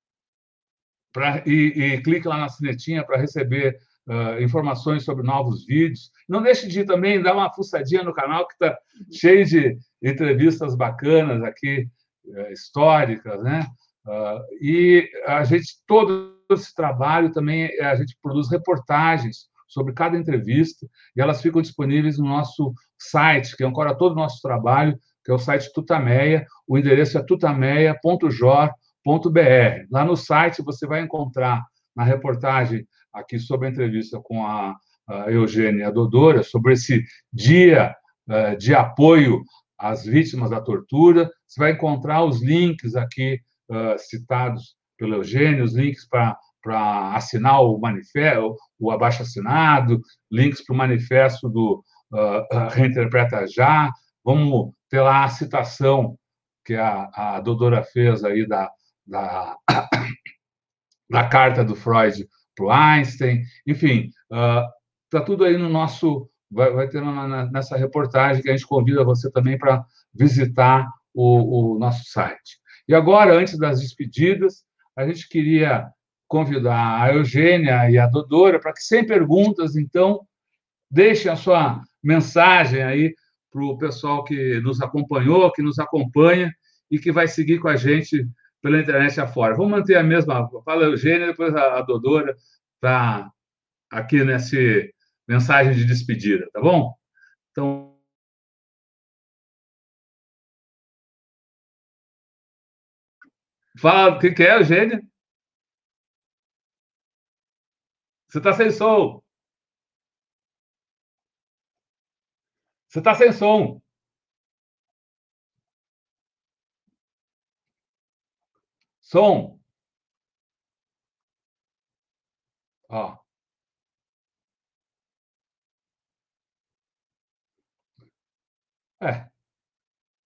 S1: pra, e, e clique lá na sinetinha para receber uh, informações sobre novos vídeos. Não deixe de também dar uma fuçadinha no canal, que está cheio de entrevistas bacanas aqui, uh, históricas, né? Uh, e a gente, todo esse trabalho também, a gente produz reportagens sobre cada entrevista e elas ficam disponíveis no nosso site, que ancora todo o nosso trabalho, que é o site Tutameia. O endereço é tutameia.jor.br. Lá no site você vai encontrar na reportagem aqui sobre a entrevista com a, a Eugênia Dodora, sobre esse dia uh, de apoio às vítimas da tortura. Você vai encontrar os links aqui uh, citados pelo Eugênio, os links para assinar o manifesto, o abaixo-assinado, links para o manifesto do uh, Reinterpreta Já. Vamos ter lá a citação que a, a Dodora fez aí da, da, da carta do Freud para o Einstein, enfim, está uh, tudo aí no nosso, vai, vai ter na, nessa reportagem que a gente convida você também para visitar o, o nosso site. E agora, antes das despedidas, a gente queria convidar a Eugênia e a Dodora para que, sem perguntas, então, deixem a sua mensagem aí para o pessoal que nos acompanhou, que nos acompanha e que vai seguir com a gente pela internet afora. Vamos manter a mesma. Fala Eugênia, depois a, Dodora está aqui nessa mensagem de despedida, tá bom? Então. Fala, o que, que é, Eugênia? Você está sem som. Você está sem som. Som. Ó. É.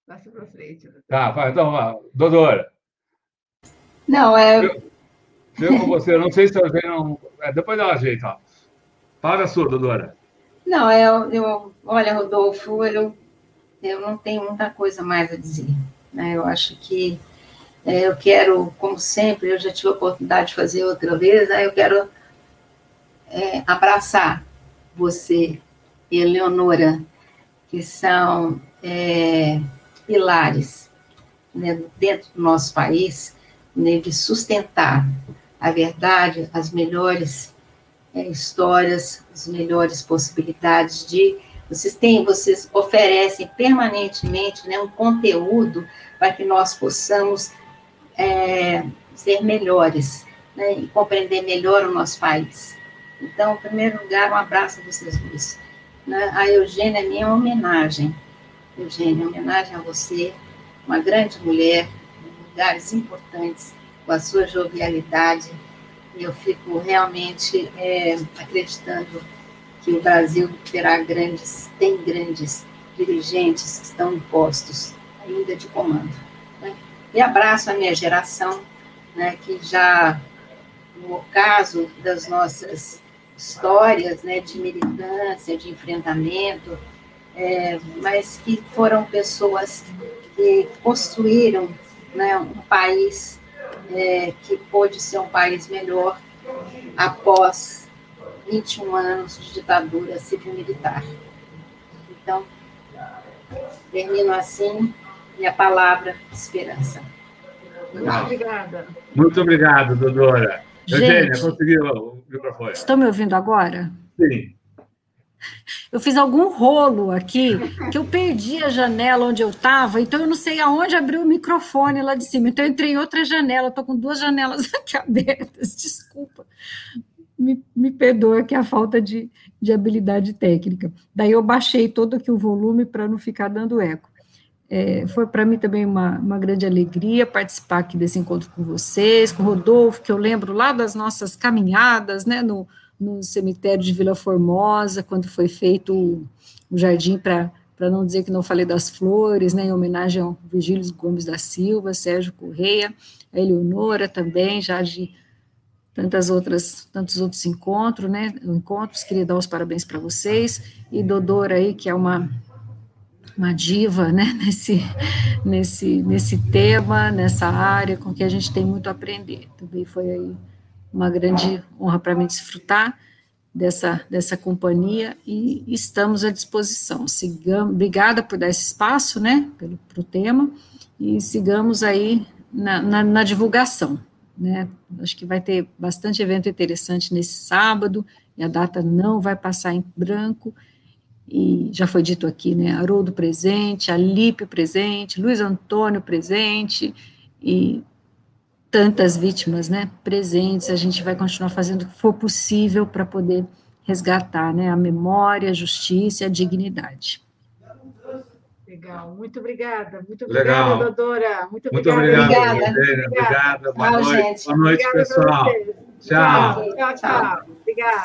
S1: Passa para frente. Tá, vai, então, vá. Dodora.
S3: Não, é. Eu,
S1: eu com você, não sei se eu venho. É, depois dá um jeito, ó. Fala a sua, Dodora.
S3: Não, eu, eu olha, Rodolfo, eu, eu não tenho muita coisa mais a dizer. Né? Eu acho que é, eu quero, como sempre, eu já tive a oportunidade de fazer outra vez, aí eu quero é, abraçar você e Eleonora, que são é, pilares né, dentro do nosso país, né, de sustentar a verdade, as melhores é, histórias, as melhores possibilidades de vocês têm, vocês oferecem permanentemente né, um conteúdo para que nós possamos é, ser melhores né, e compreender melhor o nosso país. Então, em primeiro lugar, um abraço a vocês dois. Né? A Eugênia é minha homenagem. Eugênia, homenagem a você, uma grande mulher, lugares importantes, com a sua jovialidade. E eu fico realmente é, acreditando que o Brasil terá grandes, tem grandes dirigentes que estão em postos ainda de comando. E abraço a minha geração, né, que já, no caso das nossas histórias né, de militância, de enfrentamento, é, mas que foram pessoas que construíram né, um país é, que pôde ser um país melhor após 21 anos de ditadura civil-militar. Então, termino assim minha palavra esperança.
S1: Muito obrigada. Muito obrigado, Dodora. Eugênia, conseguiu o microfone.
S4: Estão me ouvindo agora?
S1: Sim.
S4: Eu fiz algum rolo aqui, que eu perdi a janela onde eu estava, então eu não sei aonde abrir o microfone lá de cima. Então eu entrei em outra janela, estou com duas janelas aqui abertas, desculpa. Me, me perdoa que é a falta de, de habilidade técnica. Daí eu baixei todo aqui o volume para não ficar dando eco. É, foi para mim também uma, uma grande alegria participar aqui desse encontro com vocês, com o Rodolfo, que eu lembro lá das nossas caminhadas, né, no, no cemitério de Vila Formosa, quando foi feito o, o jardim para para não dizer que não falei das flores, né, em homenagem ao Virgílio Gomes da Silva, Sérgio Correia, a Eleonora também, já de tantas outras, tantos outros encontros, né, encontros, queria dar os parabéns para vocês, e Dodora aí, que é uma, uma diva, né, nesse, nesse, nesse tema, nessa área, com que a gente tem muito a aprender, também foi aí uma grande honra para mim desfrutar dessa, dessa companhia, e estamos à disposição, sigamos, obrigada por dar esse espaço, né, pelo, tema, e sigamos aí na, na, na divulgação, né? Acho que vai ter bastante evento interessante nesse sábado, e a data não vai passar em branco, e já foi dito aqui, né, Haroldo presente, Alípio presente, Luiz Antônio presente, e tantas vítimas, né, presentes, a gente vai continuar fazendo o que for possível para poder resgatar, né, a memória, a justiça e a dignidade.
S2: Legal, muito obrigada, muito obrigada, Legal. doutora.
S1: Muito, muito obrigada. Obrigada. Obrigada. obrigada. Boa, noite. Boa noite, pessoal.
S2: Tchau. Tchau, tchau. tchau. Obrigada.